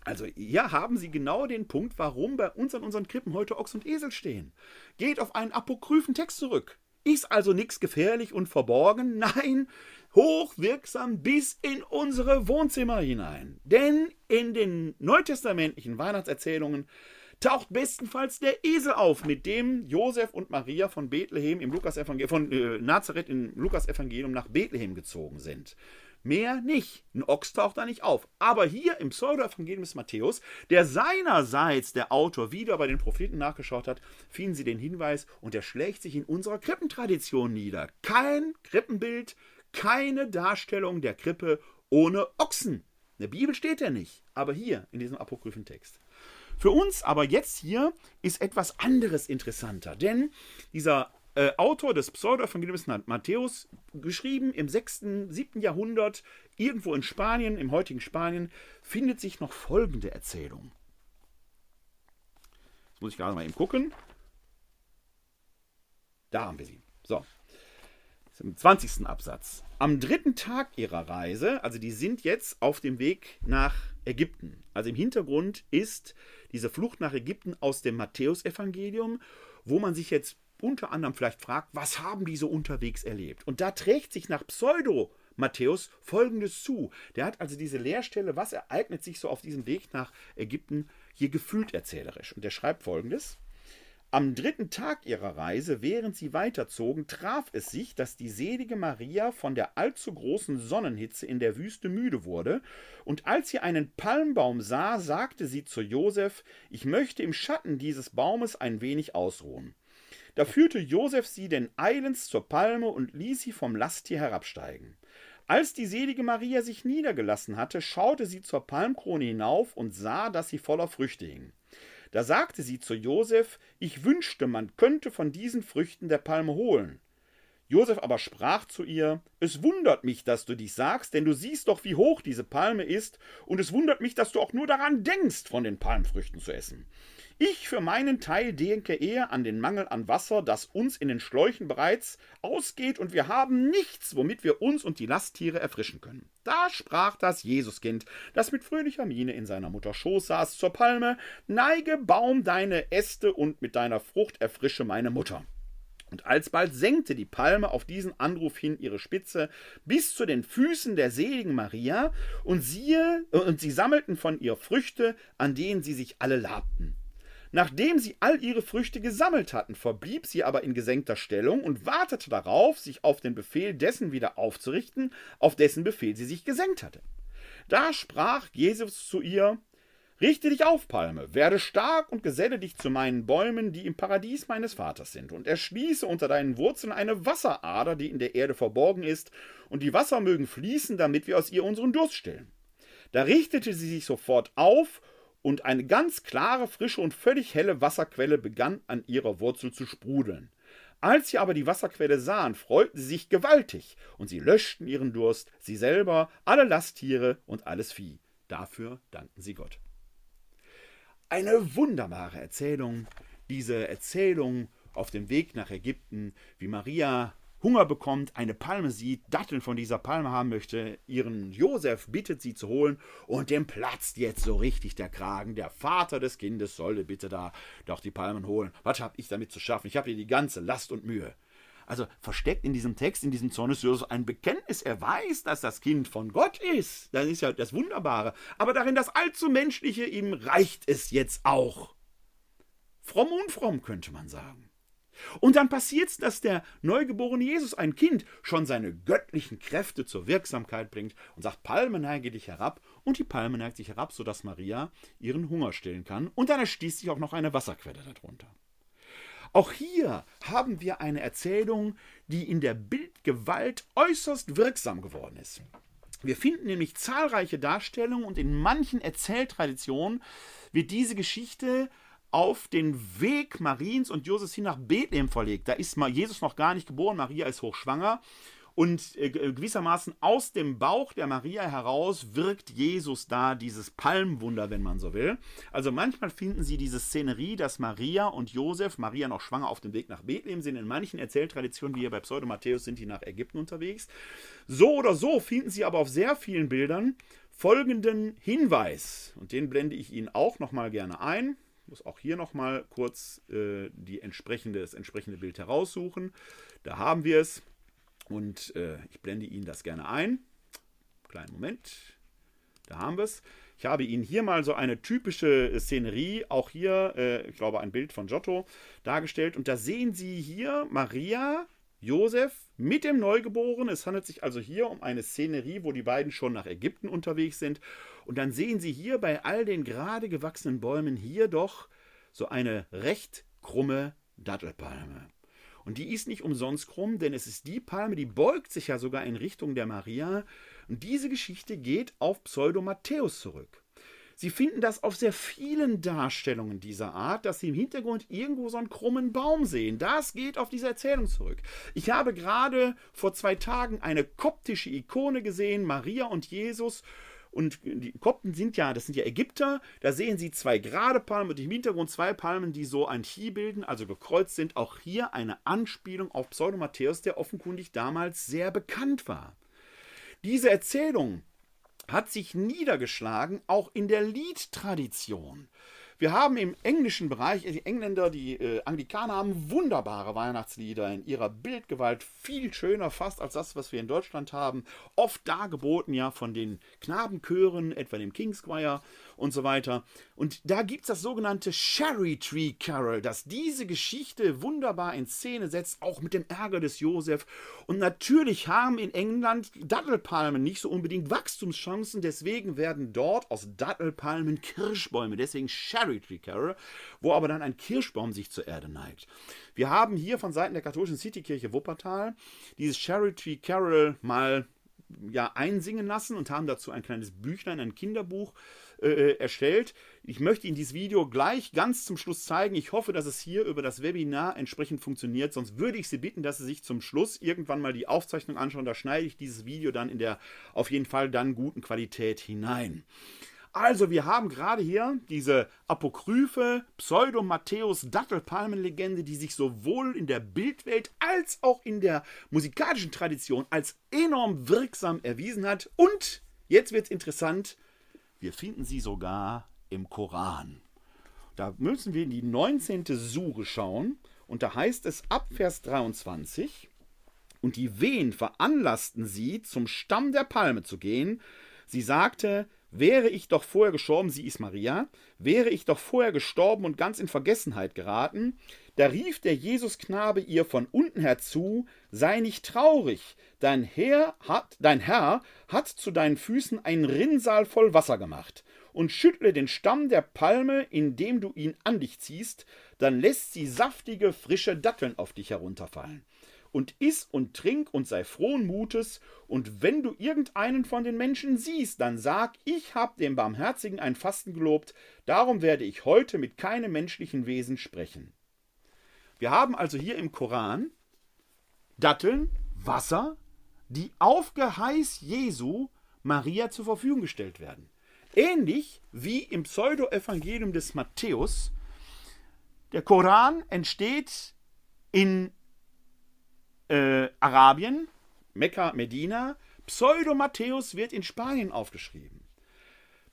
Also hier haben Sie genau den Punkt, warum bei uns an unseren Krippen heute Ochs und Esel stehen. Geht auf einen apokryphen Text zurück. Ist also nichts gefährlich und verborgen. Nein, hochwirksam bis in unsere Wohnzimmer hinein. Denn in den neutestamentlichen Weihnachtserzählungen taucht bestenfalls der Esel auf, mit dem Josef und Maria von Bethlehem im Lukas von äh, Nazareth im Lukas-Evangelium nach Bethlehem gezogen sind. Mehr nicht. Ein Ochs taucht da nicht auf. Aber hier im Pseudo-Evangelium des Matthäus, der seinerseits der Autor wieder bei den Propheten nachgeschaut hat, finden Sie den Hinweis und der schlägt sich in unserer Krippentradition nieder. Kein Krippenbild, keine Darstellung der Krippe ohne Ochsen. In der Bibel steht er nicht, aber hier in diesem apokryphen Text. Für uns aber jetzt hier ist etwas anderes interessanter, denn dieser äh, Autor des Pseudo-Evangeliums Matthäus, geschrieben im 6., 7. Jahrhundert, irgendwo in Spanien, im heutigen Spanien, findet sich noch folgende Erzählung. Jetzt muss ich gerade mal eben gucken. Da haben wir sie. So. Im 20. Absatz. Am dritten Tag ihrer Reise, also die sind jetzt auf dem Weg nach Ägypten. Also im Hintergrund ist diese Flucht nach Ägypten aus dem Matthäusevangelium, wo man sich jetzt unter anderem vielleicht fragt, was haben die so unterwegs erlebt? Und da trägt sich nach Pseudo Matthäus folgendes zu. Der hat also diese Leerstelle, was ereignet sich so auf diesem Weg nach Ägypten, hier gefühlt erzählerisch. Und er schreibt folgendes. Am dritten Tag ihrer Reise, während sie weiterzogen, traf es sich, dass die selige Maria von der allzu großen Sonnenhitze in der Wüste müde wurde, und als sie einen Palmbaum sah, sagte sie zu Josef: Ich möchte im Schatten dieses Baumes ein wenig ausruhen. Da führte Josef sie denn eilends zur Palme und ließ sie vom Lasttier herabsteigen. Als die selige Maria sich niedergelassen hatte, schaute sie zur Palmkrone hinauf und sah, dass sie voller Früchte hing. Da sagte sie zu Josef, ich wünschte, man könnte von diesen Früchten der Palme holen. Josef aber sprach zu ihr, es wundert mich, dass du dies sagst, denn du siehst doch, wie hoch diese Palme ist, und es wundert mich, dass du auch nur daran denkst, von den Palmfrüchten zu essen. Ich für meinen Teil denke eher an den Mangel an Wasser, das uns in den Schläuchen bereits ausgeht, und wir haben nichts, womit wir uns und die Lasttiere erfrischen können. Da sprach das Jesuskind, das mit fröhlicher Miene in seiner Mutter Schoß saß, zur Palme: Neige, Baum, deine Äste, und mit deiner Frucht erfrische meine Mutter. Und alsbald senkte die Palme auf diesen Anruf hin ihre Spitze bis zu den Füßen der seligen Maria, und siehe, und sie sammelten von ihr Früchte, an denen sie sich alle labten. Nachdem sie all ihre Früchte gesammelt hatten, verblieb sie aber in gesenkter Stellung und wartete darauf, sich auf den Befehl dessen wieder aufzurichten, auf dessen Befehl sie sich gesenkt hatte. Da sprach Jesus zu ihr, Richte dich auf, Palme, werde stark und geselle dich zu meinen Bäumen, die im Paradies meines Vaters sind, und erschließe unter deinen Wurzeln eine Wasserader, die in der Erde verborgen ist, und die Wasser mögen fließen, damit wir aus ihr unseren Durst stillen. Da richtete sie sich sofort auf und eine ganz klare, frische und völlig helle Wasserquelle begann an ihrer Wurzel zu sprudeln. Als sie aber die Wasserquelle sahen, freuten sie sich gewaltig, und sie löschten ihren Durst, sie selber, alle Lasttiere und alles Vieh. Dafür dankten sie Gott. Eine wunderbare Erzählung, diese Erzählung auf dem Weg nach Ägypten, wie Maria Hunger bekommt, eine Palme sieht, Datteln von dieser Palme haben möchte, ihren Josef bittet, sie zu holen und dem platzt jetzt so richtig der Kragen. Der Vater des Kindes sollte bitte da doch die Palmen holen. Was habe ich damit zu schaffen? Ich habe hier die ganze Last und Mühe. Also versteckt in diesem Text, in diesem Zornes ein Bekenntnis. Er weiß, dass das Kind von Gott ist. Das ist ja das Wunderbare. Aber darin das allzu Menschliche, ihm reicht es jetzt auch. Fromm unfromm könnte man sagen. Und dann passiert es, dass der neugeborene Jesus, ein Kind, schon seine göttlichen Kräfte zur Wirksamkeit bringt und sagt, Palme neige dich herab. Und die Palme neigt sich herab, sodass Maria ihren Hunger stillen kann. Und dann erschließt sich auch noch eine Wasserquelle darunter. Auch hier haben wir eine Erzählung, die in der Bildgewalt äußerst wirksam geworden ist. Wir finden nämlich zahlreiche Darstellungen und in manchen Erzähltraditionen wird diese Geschichte auf den Weg Mariens und Josefs hin nach Bethlehem verlegt. Da ist Jesus noch gar nicht geboren, Maria ist hochschwanger. Und äh, gewissermaßen aus dem Bauch der Maria heraus wirkt Jesus da dieses Palmwunder, wenn man so will. Also manchmal finden Sie diese Szenerie, dass Maria und Josef, Maria noch schwanger auf dem Weg nach Bethlehem sind. In manchen Erzähltraditionen, wie hier bei Pseudo-Matthäus, sind die nach Ägypten unterwegs. So oder so finden Sie aber auf sehr vielen Bildern folgenden Hinweis. Und den blende ich Ihnen auch nochmal gerne ein muss auch hier nochmal kurz äh, die entsprechende, das entsprechende Bild heraussuchen. Da haben wir es und äh, ich blende Ihnen das gerne ein. Kleinen Moment. Da haben wir es. Ich habe Ihnen hier mal so eine typische Szenerie, auch hier, äh, ich glaube, ein Bild von Giotto dargestellt. Und da sehen Sie hier Maria, Josef mit dem Neugeborenen. Es handelt sich also hier um eine Szenerie, wo die beiden schon nach Ägypten unterwegs sind. Und dann sehen Sie hier bei all den gerade gewachsenen Bäumen hier doch so eine recht krumme Dattelpalme. Und die ist nicht umsonst krumm, denn es ist die Palme, die beugt sich ja sogar in Richtung der Maria. Und diese Geschichte geht auf Pseudo-Matthäus zurück. Sie finden das auf sehr vielen Darstellungen dieser Art, dass Sie im Hintergrund irgendwo so einen krummen Baum sehen. Das geht auf diese Erzählung zurück. Ich habe gerade vor zwei Tagen eine koptische Ikone gesehen, Maria und Jesus. Und die Kopten sind ja, das sind ja Ägypter. Da sehen Sie zwei gerade Palmen und im Hintergrund zwei Palmen, die so ein Chi bilden, also gekreuzt sind. Auch hier eine Anspielung auf Pseudo-Matthäus, der offenkundig damals sehr bekannt war. Diese Erzählung hat sich niedergeschlagen, auch in der Liedtradition. Wir haben im englischen Bereich, die Engländer, die äh, Anglikaner haben wunderbare Weihnachtslieder in ihrer Bildgewalt, viel schöner fast als das, was wir in Deutschland haben. Oft dargeboten ja von den Knabenchören, etwa dem King's Choir und so weiter. Und da gibt es das sogenannte Cherry Tree Carol, das diese Geschichte wunderbar in Szene setzt, auch mit dem Ärger des Josef. Und natürlich haben in England Dattelpalmen nicht so unbedingt Wachstumschancen, deswegen werden dort aus Dattelpalmen Kirschbäume, deswegen Cherry Tree Carol, wo aber dann ein Kirschbaum sich zur Erde neigt. Wir haben hier von Seiten der katholischen Citykirche Wuppertal dieses Cherry Tree Carol mal ja, einsingen lassen und haben dazu ein kleines Büchlein, ein Kinderbuch äh, erstellt. Ich möchte Ihnen dieses Video gleich ganz zum Schluss zeigen. Ich hoffe, dass es hier über das Webinar entsprechend funktioniert. Sonst würde ich Sie bitten, dass Sie sich zum Schluss irgendwann mal die Aufzeichnung anschauen. Da schneide ich dieses Video dann in der auf jeden Fall dann guten Qualität hinein. Also, wir haben gerade hier diese apokryphe Pseudo-Matthäus-Dattelpalmen-Legende, die sich sowohl in der Bildwelt als auch in der musikalischen Tradition als enorm wirksam erwiesen hat. Und jetzt wird es interessant, wir finden sie sogar im Koran. Da müssen wir in die 19. Sure schauen und da heißt es ab Vers 23, und die Wehen veranlassten sie, zum Stamm der Palme zu gehen. Sie sagte, wäre ich doch vorher gestorben, sie ist Maria, wäre ich doch vorher gestorben und ganz in Vergessenheit geraten, da rief der Jesusknabe ihr von unten herzu, sei nicht traurig, dein Herr hat, dein Herr hat zu deinen Füßen einen Rinnsal voll Wasser gemacht, und schüttle den Stamm der Palme, indem du ihn an dich ziehst, dann lässt sie saftige, frische Datteln auf dich herunterfallen. Und iss und trink und sei frohen Mutes, und wenn du irgendeinen von den Menschen siehst, dann sag, ich hab dem Barmherzigen ein Fasten gelobt, darum werde ich heute mit keinem menschlichen Wesen sprechen. Wir haben also hier im Koran Datteln, Wasser, die auf Geheiß Jesu Maria zur Verfügung gestellt werden. Ähnlich wie im Pseudo-Evangelium des Matthäus. Der Koran entsteht in äh, Arabien, Mekka, Medina. Pseudo-Matthäus wird in Spanien aufgeschrieben.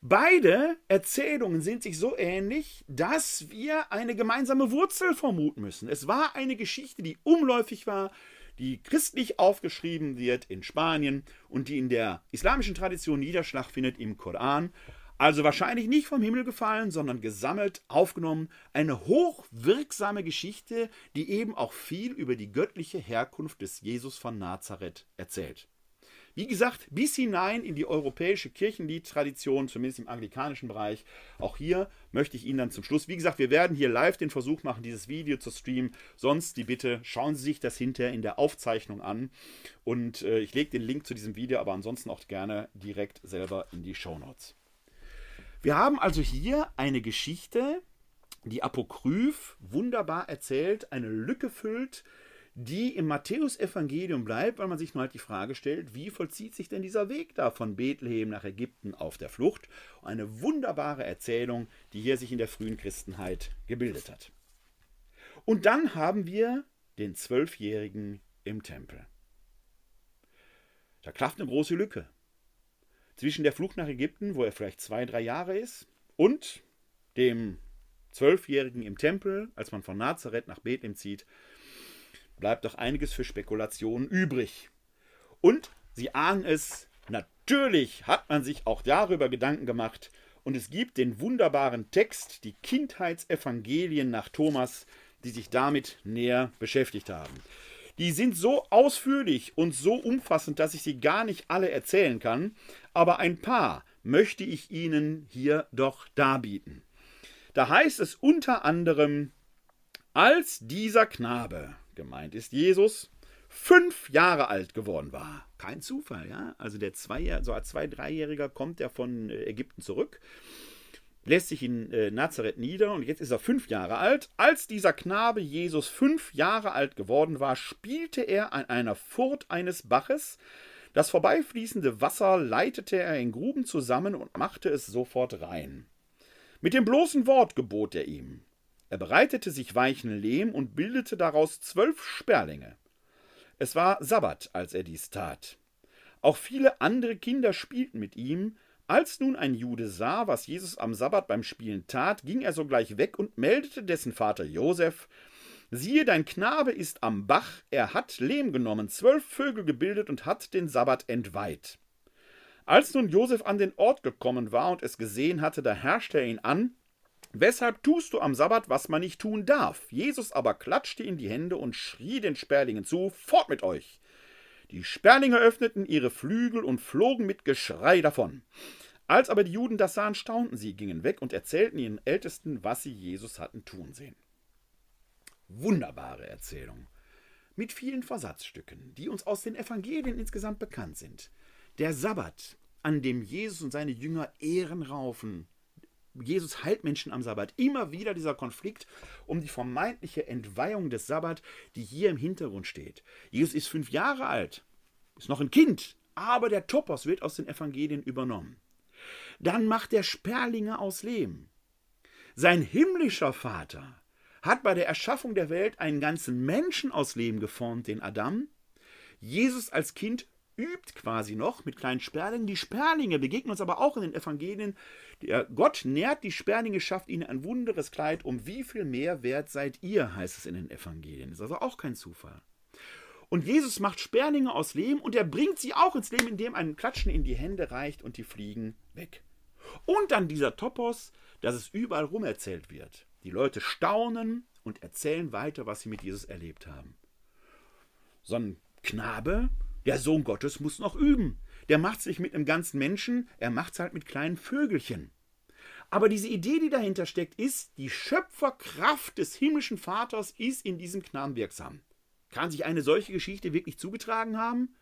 Beide Erzählungen sind sich so ähnlich, dass wir eine gemeinsame Wurzel vermuten müssen. Es war eine Geschichte, die umläufig war, die christlich aufgeschrieben wird in Spanien und die in der islamischen Tradition Niederschlag findet im Koran. Also wahrscheinlich nicht vom Himmel gefallen, sondern gesammelt, aufgenommen. Eine hochwirksame Geschichte, die eben auch viel über die göttliche Herkunft des Jesus von Nazareth erzählt. Wie gesagt, bis hinein in die europäische Kirchenliedtradition, zumindest im anglikanischen Bereich. Auch hier möchte ich Ihnen dann zum Schluss, wie gesagt, wir werden hier live den Versuch machen, dieses Video zu streamen. Sonst die Bitte, schauen Sie sich das hinterher in der Aufzeichnung an. Und äh, ich lege den Link zu diesem Video, aber ansonsten auch gerne direkt selber in die Show Notes. Wir haben also hier eine Geschichte, die apokryph wunderbar erzählt, eine Lücke füllt, die im Matthäusevangelium bleibt, weil man sich nur halt die Frage stellt, wie vollzieht sich denn dieser Weg da von Bethlehem nach Ägypten auf der Flucht? Eine wunderbare Erzählung, die hier sich in der frühen Christenheit gebildet hat. Und dann haben wir den Zwölfjährigen im Tempel. Da klafft eine große Lücke zwischen der Flucht nach Ägypten, wo er vielleicht zwei, drei Jahre ist, und dem Zwölfjährigen im Tempel, als man von Nazareth nach Bethlehem zieht, bleibt doch einiges für Spekulationen übrig. Und Sie ahnen es, natürlich hat man sich auch darüber Gedanken gemacht, und es gibt den wunderbaren Text, die Kindheitsevangelien nach Thomas, die sich damit näher beschäftigt haben. Die sind so ausführlich und so umfassend, dass ich sie gar nicht alle erzählen kann, aber ein paar möchte ich Ihnen hier doch darbieten. Da heißt es unter anderem, als dieser Knabe gemeint ist, Jesus fünf Jahre alt geworden war. Kein Zufall, ja. Also der zwei, so als zwei, dreijähriger kommt er von äh, Ägypten zurück, lässt sich in äh, Nazareth nieder und jetzt ist er fünf Jahre alt. Als dieser Knabe Jesus fünf Jahre alt geworden war, spielte er an einer Furt eines Baches. Das vorbeifließende Wasser leitete er in Gruben zusammen und machte es sofort rein. Mit dem bloßen Wort gebot er ihm. Er bereitete sich weichen Lehm und bildete daraus zwölf Sperlinge. Es war Sabbat, als er dies tat. Auch viele andere Kinder spielten mit ihm. Als nun ein Jude sah, was Jesus am Sabbat beim Spielen tat, ging er sogleich weg und meldete dessen Vater Josef: Siehe, dein Knabe ist am Bach, er hat Lehm genommen, zwölf Vögel gebildet und hat den Sabbat entweiht. Als nun Josef an den Ort gekommen war und es gesehen hatte, da herrschte er ihn an Weshalb tust du am Sabbat, was man nicht tun darf? Jesus aber klatschte in die Hände und schrie den Sperlingen zu: Fort mit euch! Die Sperlinge öffneten ihre Flügel und flogen mit Geschrei davon. Als aber die Juden das sahen, staunten sie, gingen weg und erzählten ihren Ältesten, was sie Jesus hatten tun sehen. Wunderbare Erzählung. Mit vielen Versatzstücken, die uns aus den Evangelien insgesamt bekannt sind. Der Sabbat, an dem Jesus und seine Jünger Ehren raufen, Jesus heilt Menschen am Sabbat. Immer wieder dieser Konflikt um die vermeintliche Entweihung des Sabbat, die hier im Hintergrund steht. Jesus ist fünf Jahre alt, ist noch ein Kind, aber der Topos wird aus den Evangelien übernommen. Dann macht er Sperlinge aus Lehm. Sein himmlischer Vater hat bei der Erschaffung der Welt einen ganzen Menschen aus Lehm geformt, den Adam. Jesus als Kind übt quasi noch mit kleinen Sperlingen. Die Sperlinge begegnen uns aber auch in den Evangelien. Der Gott nährt die Sperlinge, schafft ihnen ein wunderes Kleid. Um wie viel mehr wert seid ihr, heißt es in den Evangelien. Ist also auch kein Zufall. Und Jesus macht Sperlinge aus Lehm und er bringt sie auch ins Leben, indem ein Klatschen in die Hände reicht und die fliegen weg. Und dann dieser Topos, dass es überall rum erzählt wird. Die Leute staunen und erzählen weiter, was sie mit Jesus erlebt haben. So ein Knabe der Sohn Gottes muss noch üben. Der macht sich mit einem ganzen Menschen, er macht es halt mit kleinen Vögelchen. Aber diese Idee, die dahinter steckt, ist, die Schöpferkraft des himmlischen Vaters ist in diesem Knaben wirksam. Kann sich eine solche Geschichte wirklich zugetragen haben?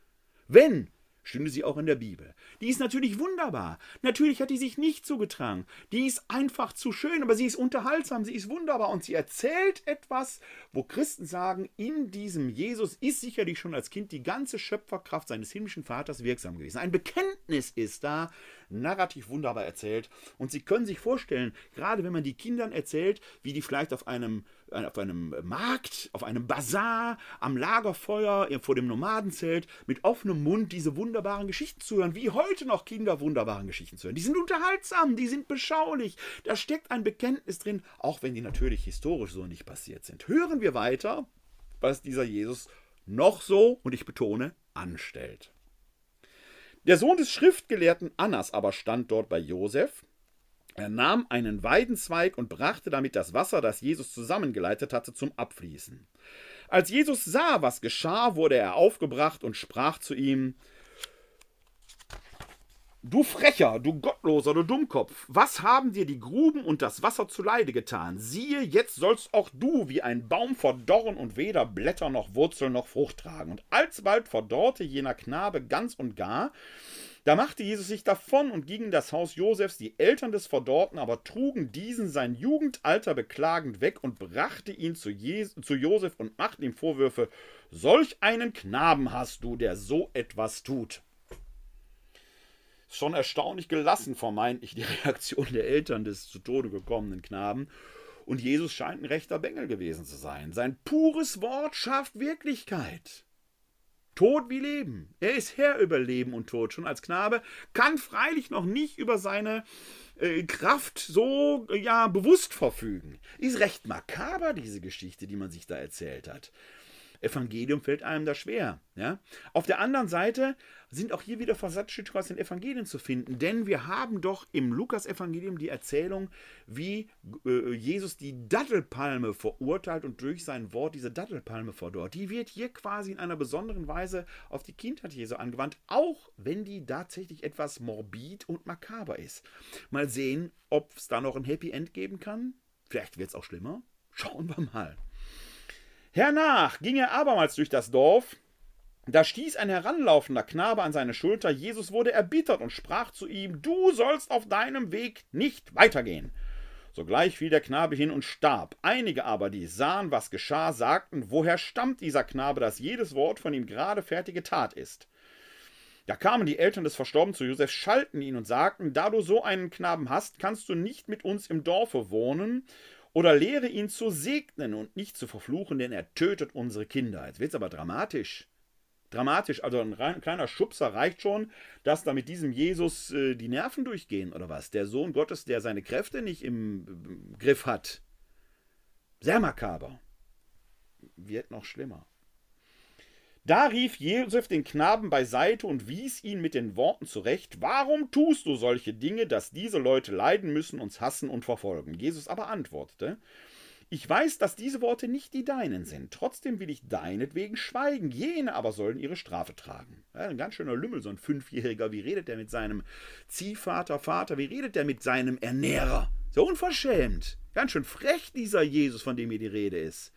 Wenn, stünde sie auch in der Bibel. Die ist natürlich wunderbar. Natürlich hat die sich nicht zugetragen. Die ist einfach zu schön, aber sie ist unterhaltsam, sie ist wunderbar und sie erzählt etwas, wo Christen sagen, in diesem Jesus ist sicherlich schon als Kind die ganze Schöpferkraft seines himmlischen Vaters wirksam gewesen. Ein Bekenntnis ist da, narrativ wunderbar erzählt. Und Sie können sich vorstellen, gerade wenn man die Kindern erzählt, wie die vielleicht auf einem, äh, auf einem Markt, auf einem Bazar, am Lagerfeuer, vor dem Nomadenzelt, mit offenem Mund diese wunderbaren Geschichten zu hören, wie heute noch Kinder wunderbaren Geschichten zu hören. Die sind unterhaltsam, die sind beschaulich. Da steckt ein Bekenntnis drin, auch wenn die natürlich historisch so nicht passiert sind. Hören wir weiter, was dieser Jesus noch so, und ich betone, anstellt. Der Sohn des Schriftgelehrten Annas aber stand dort bei Josef. Er nahm einen Weidenzweig und brachte damit das Wasser, das Jesus zusammengeleitet hatte, zum Abfließen. Als Jesus sah, was geschah, wurde er aufgebracht und sprach zu ihm: Du Frecher, du Gottloser, du Dummkopf, was haben dir die Gruben und das Wasser zuleide getan? Siehe, jetzt sollst auch du wie ein Baum verdorren und weder Blätter noch Wurzeln noch Frucht tragen. Und alsbald verdorrte jener Knabe ganz und gar. Da machte Jesus sich davon und ging in das Haus Josefs. Die Eltern des Verdorrten aber trugen diesen sein Jugendalter beklagend weg und brachte ihn zu, Jes zu Josef und machten ihm Vorwürfe: Solch einen Knaben hast du, der so etwas tut schon erstaunlich gelassen vermeintlich die Reaktion der Eltern des zu Tode gekommenen Knaben. Und Jesus scheint ein rechter Bengel gewesen zu sein. Sein pures Wort schafft Wirklichkeit. Tod wie Leben. Er ist Herr über Leben und Tod. Schon als Knabe kann freilich noch nicht über seine äh, Kraft so ja bewusst verfügen. Ist recht makaber diese Geschichte, die man sich da erzählt hat. Evangelium fällt einem da schwer. Ja? Auf der anderen Seite sind auch hier wieder Versatzstücke aus den Evangelien zu finden, denn wir haben doch im Lukas-Evangelium die Erzählung, wie äh, Jesus die Dattelpalme verurteilt und durch sein Wort diese Dattelpalme verdorrt. Die wird hier quasi in einer besonderen Weise auf die Kindheit Jesu angewandt, auch wenn die tatsächlich etwas morbid und makaber ist. Mal sehen, ob es da noch ein Happy End geben kann. Vielleicht wird es auch schlimmer. Schauen wir mal. Hernach ging er abermals durch das Dorf, da stieß ein heranlaufender Knabe an seine Schulter, Jesus wurde erbittert und sprach zu ihm, Du sollst auf deinem Weg nicht weitergehen. Sogleich fiel der Knabe hin und starb. Einige aber, die sahen, was geschah, sagten, woher stammt dieser Knabe, dass jedes Wort von ihm gerade fertige Tat ist? Da kamen die Eltern des Verstorbenen zu Josef, schalten ihn und sagten, da du so einen Knaben hast, kannst du nicht mit uns im Dorfe wohnen, oder lehre ihn zu segnen und nicht zu verfluchen, denn er tötet unsere Kinder. Jetzt wird's aber dramatisch dramatisch. Also ein, rein, kleiner Schubser reicht schon, dass da mit diesem Jesus äh, die Nerven durchgehen oder was. Der Sohn Gottes, der seine Kräfte nicht im, im Griff hat. Sehr makaber. Wird noch schlimmer. Da rief Josef den Knaben beiseite und wies ihn mit den Worten zurecht: Warum tust du solche Dinge, dass diese Leute leiden müssen, uns hassen und verfolgen? Jesus aber antwortete: ich weiß, dass diese Worte nicht die deinen sind. Trotzdem will ich deinetwegen schweigen. Jene aber sollen ihre Strafe tragen. Ja, ein ganz schöner Lümmel, so ein Fünfjähriger. Wie redet der mit seinem Ziehvater, Vater? Wie redet der mit seinem Ernährer? So unverschämt. Ganz schön frech, dieser Jesus, von dem hier die Rede ist.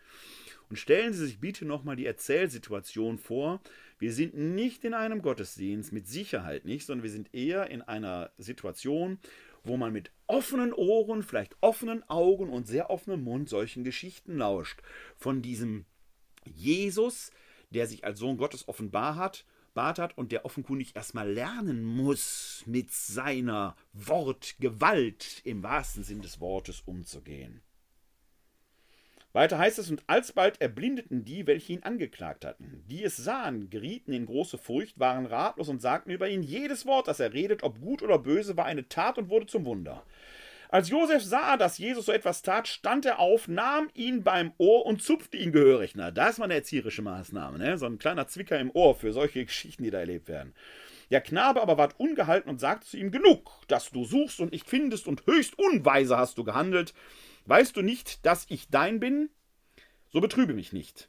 Und stellen Sie sich bitte nochmal die Erzählsituation vor. Wir sind nicht in einem Gottesdienst, mit Sicherheit nicht, sondern wir sind eher in einer Situation, wo man mit offenen Ohren, vielleicht offenen Augen und sehr offenem Mund solchen Geschichten lauscht. Von diesem Jesus, der sich als Sohn Gottes offenbar hat, hat und der offenkundig erstmal lernen muss, mit seiner Wortgewalt im wahrsten Sinn des Wortes umzugehen. Weiter heißt es, und alsbald erblindeten die, welche ihn angeklagt hatten. Die es sahen, gerieten in große Furcht, waren ratlos und sagten über ihn, jedes Wort, das er redet, ob gut oder böse, war eine Tat und wurde zum Wunder. Als Josef sah, dass Jesus so etwas tat, stand er auf, nahm ihn beim Ohr und zupfte ihn gehörig. Na, das war eine erzieherische Maßnahme, ne? So ein kleiner Zwicker im Ohr für solche Geschichten, die da erlebt werden. Der Knabe aber ward ungehalten und sagte zu ihm: Genug, dass du suchst und nicht findest, und höchst unweise hast du gehandelt. Weißt du nicht, dass ich dein bin? So betrübe mich nicht.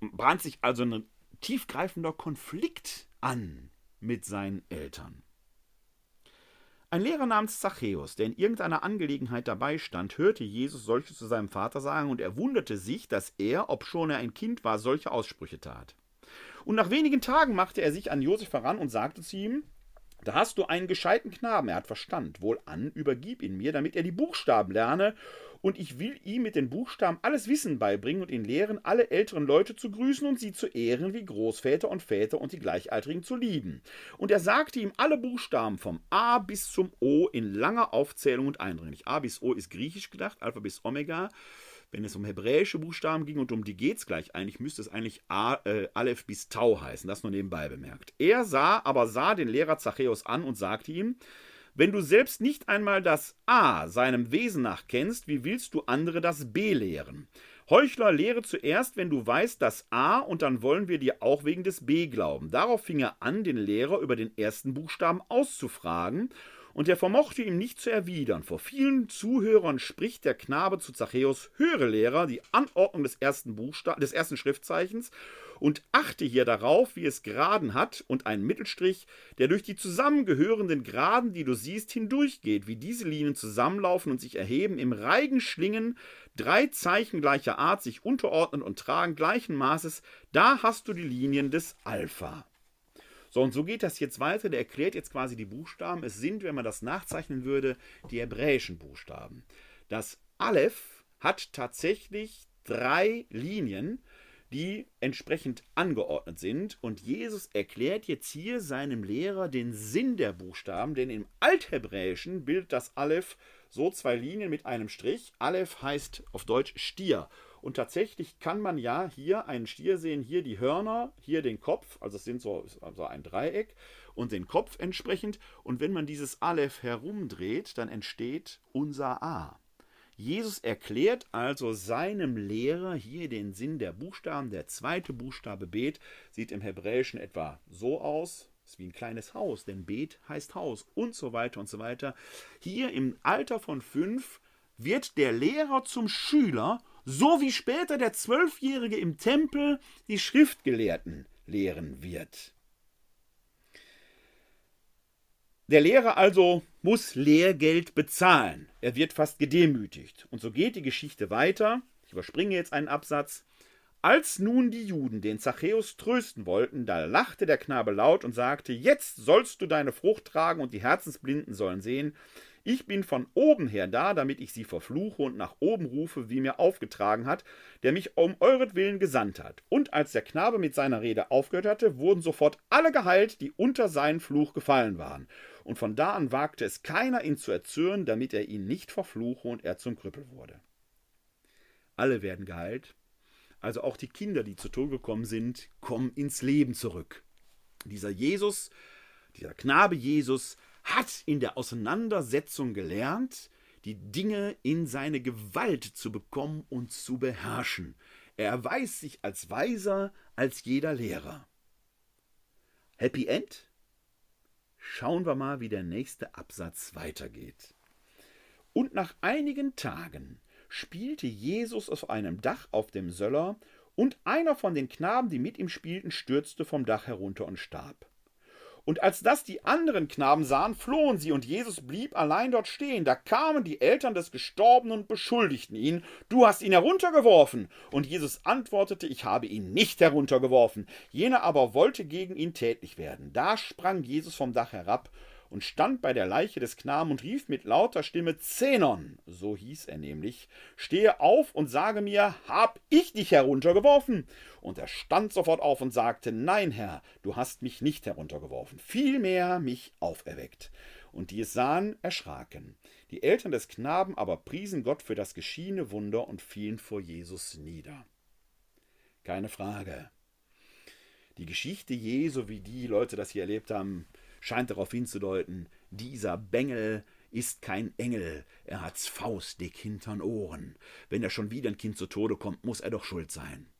Bahnt sich also ein tiefgreifender Konflikt an mit seinen Eltern. Ein Lehrer namens Zachäus, der in irgendeiner Angelegenheit dabei stand, hörte Jesus solches zu seinem Vater sagen, und er wunderte sich, dass er, obschon er ein Kind war, solche Aussprüche tat. Und nach wenigen Tagen machte er sich an Josef heran und sagte zu ihm: da hast du einen gescheiten Knaben, er hat Verstand. Wohlan, übergib ihn mir, damit er die Buchstaben lerne, und ich will ihm mit den Buchstaben alles Wissen beibringen und ihn lehren, alle älteren Leute zu grüßen und sie zu ehren wie Großväter und Väter und die Gleichaltrigen zu lieben. Und er sagte ihm alle Buchstaben vom A bis zum O in langer Aufzählung und eindringlich. A bis O ist griechisch gedacht, Alpha bis Omega wenn es um hebräische Buchstaben ging und um die geht es gleich eigentlich, müsste es eigentlich A, äh, Aleph bis Tau heißen, das nur nebenbei bemerkt. Er sah, aber sah den Lehrer Zachäus an und sagte ihm, wenn du selbst nicht einmal das A seinem Wesen nach kennst, wie willst du andere das B lehren? Heuchler, lehre zuerst, wenn du weißt das A, und dann wollen wir dir auch wegen des B glauben. Darauf fing er an, den Lehrer über den ersten Buchstaben auszufragen, und er vermochte ihm nicht zu erwidern. Vor vielen Zuhörern spricht der Knabe zu Zachäus, höre Lehrer, die Anordnung des ersten, Buchsta des ersten Schriftzeichens und achte hier darauf, wie es Graden hat und einen Mittelstrich, der durch die zusammengehörenden Graden, die du siehst, hindurchgeht, wie diese Linien zusammenlaufen und sich erheben, im Reigen schlingen, drei Zeichen gleicher Art sich unterordnen und tragen gleichen Maßes, da hast du die Linien des Alpha. So, und so geht das jetzt weiter. Der erklärt jetzt quasi die Buchstaben. Es sind, wenn man das nachzeichnen würde, die hebräischen Buchstaben. Das Aleph hat tatsächlich drei Linien, die entsprechend angeordnet sind. Und Jesus erklärt jetzt hier seinem Lehrer den Sinn der Buchstaben, denn im Althebräischen bildet das Aleph so zwei Linien mit einem Strich. Aleph heißt auf Deutsch Stier. Und tatsächlich kann man ja hier einen Stier sehen, hier die Hörner, hier den Kopf, also es sind so also ein Dreieck und den Kopf entsprechend. Und wenn man dieses Aleph herumdreht, dann entsteht unser A. Jesus erklärt also seinem Lehrer hier den Sinn der Buchstaben. Der zweite Buchstabe Bet sieht im Hebräischen etwa so aus, ist wie ein kleines Haus, denn Bet heißt Haus und so weiter und so weiter. Hier im Alter von fünf wird der Lehrer zum Schüler so wie später der Zwölfjährige im Tempel die Schriftgelehrten lehren wird. Der Lehrer also muss Lehrgeld bezahlen. Er wird fast gedemütigt. Und so geht die Geschichte weiter. Ich überspringe jetzt einen Absatz. Als nun die Juden den Zachäus trösten wollten, da lachte der Knabe laut und sagte: Jetzt sollst du deine Frucht tragen und die Herzensblinden sollen sehen. Ich bin von oben her da, damit ich sie verfluche und nach oben rufe, wie mir aufgetragen hat, der mich um euretwillen gesandt hat. Und als der Knabe mit seiner Rede aufgehört hatte, wurden sofort alle geheilt, die unter seinen Fluch gefallen waren. Und von da an wagte es keiner, ihn zu erzürnen, damit er ihn nicht verfluche und er zum Krüppel wurde. Alle werden geheilt, also auch die Kinder, die zu Tode gekommen sind, kommen ins Leben zurück. Dieser Jesus, dieser Knabe Jesus, hat in der Auseinandersetzung gelernt, die Dinge in seine Gewalt zu bekommen und zu beherrschen. Er erweist sich als weiser als jeder Lehrer. Happy End? Schauen wir mal, wie der nächste Absatz weitergeht. Und nach einigen Tagen spielte Jesus auf einem Dach auf dem Söller, und einer von den Knaben, die mit ihm spielten, stürzte vom Dach herunter und starb. Und als das die anderen Knaben sahen, flohen sie, und Jesus blieb allein dort stehen. Da kamen die Eltern des Gestorbenen und beschuldigten ihn, du hast ihn heruntergeworfen. Und Jesus antwortete, ich habe ihn nicht heruntergeworfen. Jener aber wollte gegen ihn tätlich werden. Da sprang Jesus vom Dach herab und stand bei der Leiche des Knaben und rief mit lauter Stimme Zenon, so hieß er nämlich, stehe auf und sage mir, hab ich dich heruntergeworfen? Und er stand sofort auf und sagte, nein, Herr, du hast mich nicht heruntergeworfen, vielmehr mich auferweckt. Und die es sahen, erschraken. Die Eltern des Knaben aber priesen Gott für das geschiehene Wunder und fielen vor Jesus nieder. Keine Frage. Die Geschichte Jesu, wie die Leute das hier erlebt haben, scheint darauf hinzudeuten, dieser Bengel ist kein Engel, er hat's faustdick hintern Ohren. Wenn er schon wieder ein Kind zu Tode kommt, muss er doch schuld sein.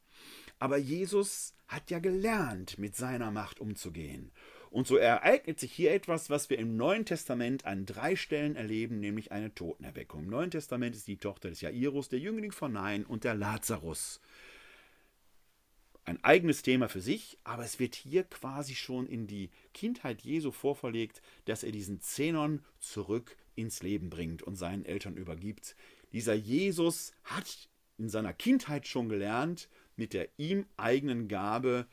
Aber Jesus hat ja gelernt, mit seiner Macht umzugehen. Und so ereignet sich hier etwas, was wir im Neuen Testament an drei Stellen erleben, nämlich eine Totenerweckung. Im Neuen Testament ist die Tochter des Jairus, der Jüngling von Nein und der Lazarus ein eigenes Thema für sich, aber es wird hier quasi schon in die Kindheit Jesu vorverlegt, dass er diesen Zenon zurück ins Leben bringt und seinen Eltern übergibt. Dieser Jesus hat in seiner Kindheit schon gelernt, mit der ihm eigenen Gabe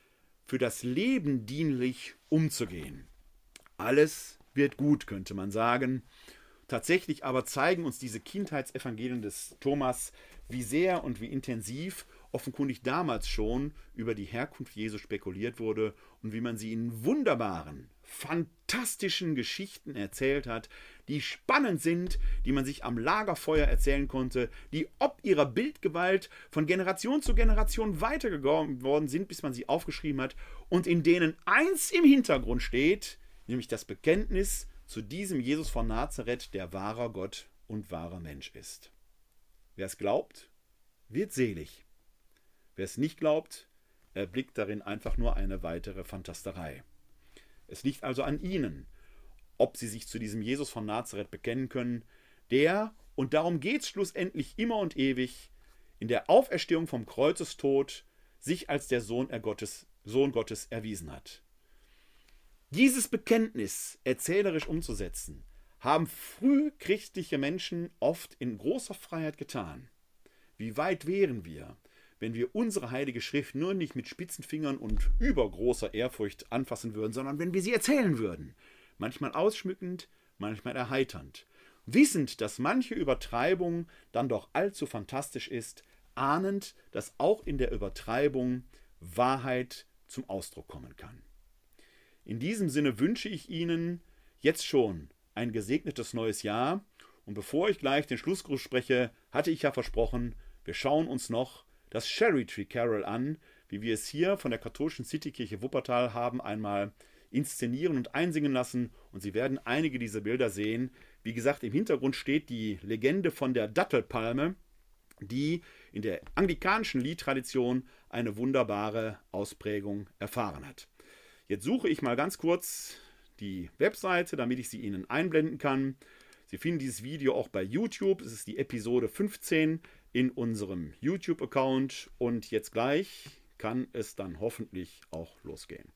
für das Leben dienlich umzugehen. Alles wird gut, könnte man sagen. Tatsächlich aber zeigen uns diese Kindheitsevangelien des Thomas, wie sehr und wie intensiv offenkundig damals schon über die Herkunft Jesu spekuliert wurde und wie man sie in wunderbaren, fantastischen Geschichten erzählt hat, die spannend sind, die man sich am Lagerfeuer erzählen konnte, die ob ihrer Bildgewalt von Generation zu Generation weitergegeben worden sind, bis man sie aufgeschrieben hat und in denen eins im Hintergrund steht, nämlich das Bekenntnis zu diesem Jesus von Nazareth, der wahrer Gott und wahrer Mensch ist. Wer es glaubt, wird selig. Wer es nicht glaubt, erblickt darin einfach nur eine weitere Fantasterei. Es liegt also an ihnen, ob sie sich zu diesem Jesus von Nazareth bekennen können, der, und darum geht es schlussendlich immer und ewig, in der Auferstehung vom Kreuzestod sich als der Sohn, Gottes, Sohn Gottes erwiesen hat. Dieses Bekenntnis erzählerisch umzusetzen, haben frühchristliche Menschen oft in großer Freiheit getan. Wie weit wären wir, wenn wir unsere heilige Schrift nur nicht mit spitzen Fingern und übergroßer Ehrfurcht anfassen würden, sondern wenn wir sie erzählen würden. Manchmal ausschmückend, manchmal erheiternd. Wissend, dass manche Übertreibung dann doch allzu fantastisch ist, ahnend, dass auch in der Übertreibung Wahrheit zum Ausdruck kommen kann. In diesem Sinne wünsche ich Ihnen jetzt schon ein gesegnetes neues Jahr. Und bevor ich gleich den Schlussgruß spreche, hatte ich ja versprochen, wir schauen uns noch das Sherry Tree Carol an, wie wir es hier von der katholischen Citykirche Wuppertal haben einmal inszenieren und einsingen lassen und Sie werden einige dieser Bilder sehen. Wie gesagt, im Hintergrund steht die Legende von der Dattelpalme, die in der anglikanischen Liedtradition eine wunderbare Ausprägung erfahren hat. Jetzt suche ich mal ganz kurz die Webseite, damit ich sie Ihnen einblenden kann. Sie finden dieses Video auch bei YouTube. Es ist die Episode 15 in unserem YouTube-Account und jetzt gleich kann es dann hoffentlich auch losgehen.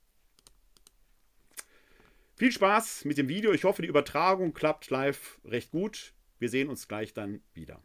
Viel Spaß mit dem Video. Ich hoffe, die Übertragung klappt live recht gut. Wir sehen uns gleich dann wieder.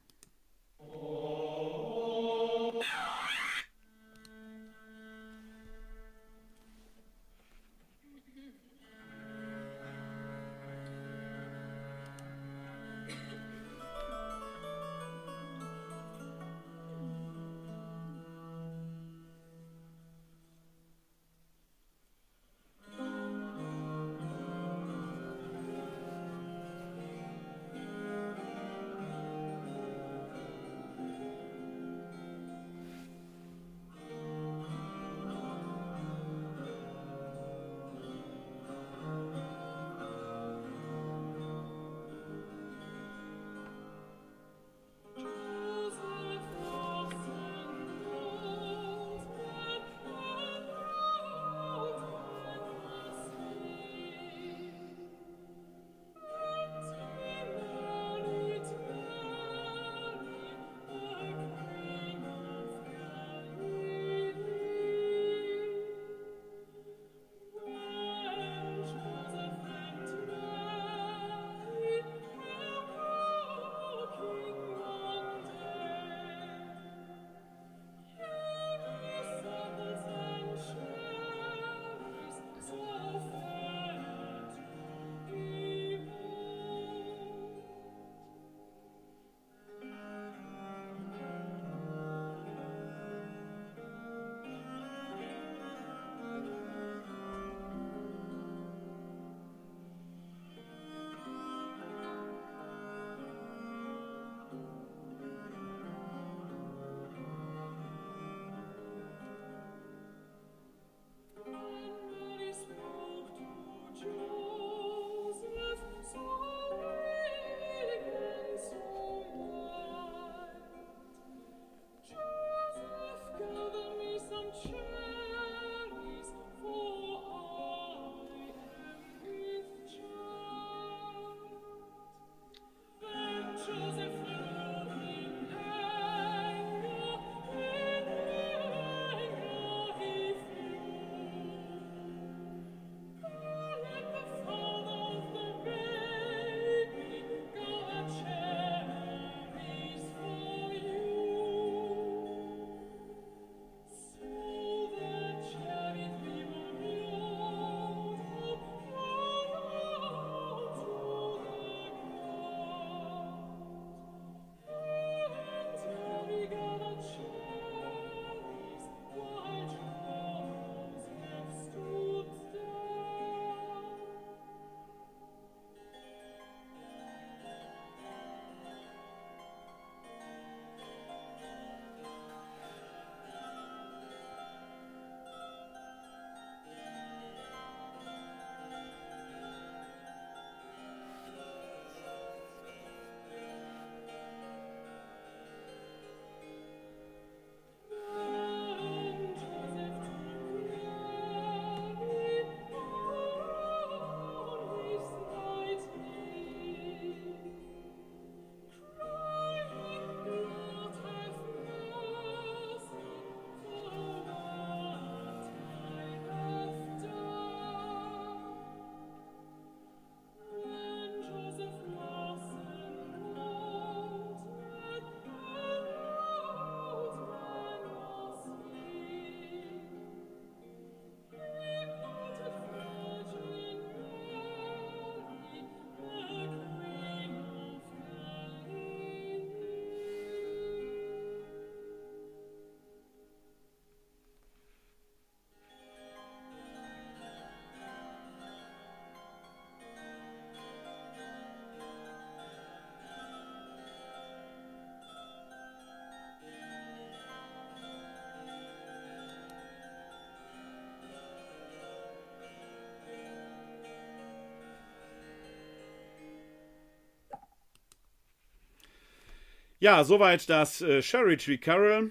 Ja, soweit das äh, Sherry Tree Carol,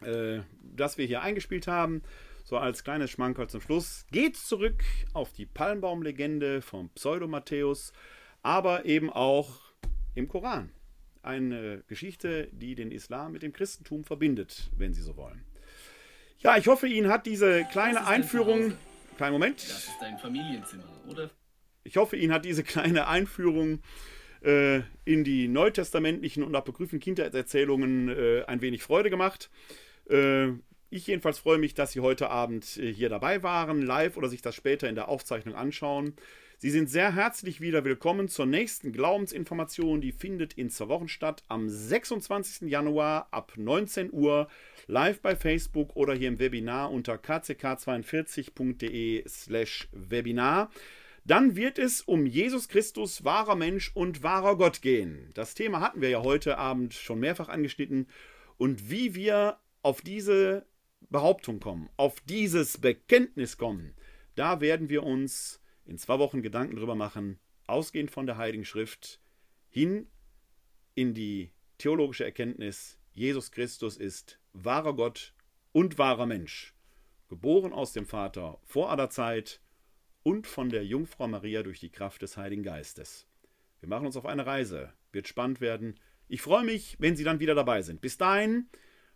äh, das wir hier eingespielt haben. So als kleines Schmankerl zum Schluss. Geht's zurück auf die Palmbaumlegende vom Pseudo-Matthäus, aber eben auch im Koran. Eine Geschichte, die den Islam mit dem Christentum verbindet, wenn Sie so wollen. Ja, ich hoffe, Ihnen hat diese kleine Einführung. Kleinen Moment. Das ist dein Familienzimmer, oder? Ich hoffe, Ihnen hat diese kleine Einführung äh, in die neutestamentlichen und apokryphen Kindheitserzählungen äh, ein wenig Freude gemacht. Äh, ich jedenfalls freue mich, dass Sie heute Abend äh, hier dabei waren, live oder sich das später in der Aufzeichnung anschauen. Sie sind sehr herzlich wieder willkommen zur nächsten Glaubensinformation. Die findet in zwei Wochen statt, am 26. Januar ab 19 Uhr, live bei Facebook oder hier im Webinar unter kck42.de/slash Webinar. Dann wird es um Jesus Christus, wahrer Mensch und wahrer Gott gehen. Das Thema hatten wir ja heute Abend schon mehrfach angeschnitten. Und wie wir auf diese Behauptung kommen, auf dieses Bekenntnis kommen, da werden wir uns in zwei Wochen Gedanken drüber machen, ausgehend von der Heiligen Schrift hin in die theologische Erkenntnis, Jesus Christus ist wahrer Gott und wahrer Mensch, geboren aus dem Vater vor aller Zeit, und von der Jungfrau Maria durch die Kraft des Heiligen Geistes. Wir machen uns auf eine Reise. Wird spannend werden. Ich freue mich, wenn Sie dann wieder dabei sind. Bis dahin,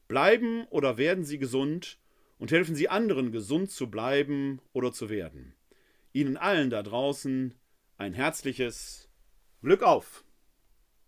bleiben oder werden Sie gesund und helfen Sie anderen, gesund zu bleiben oder zu werden. Ihnen allen da draußen ein herzliches Glück auf!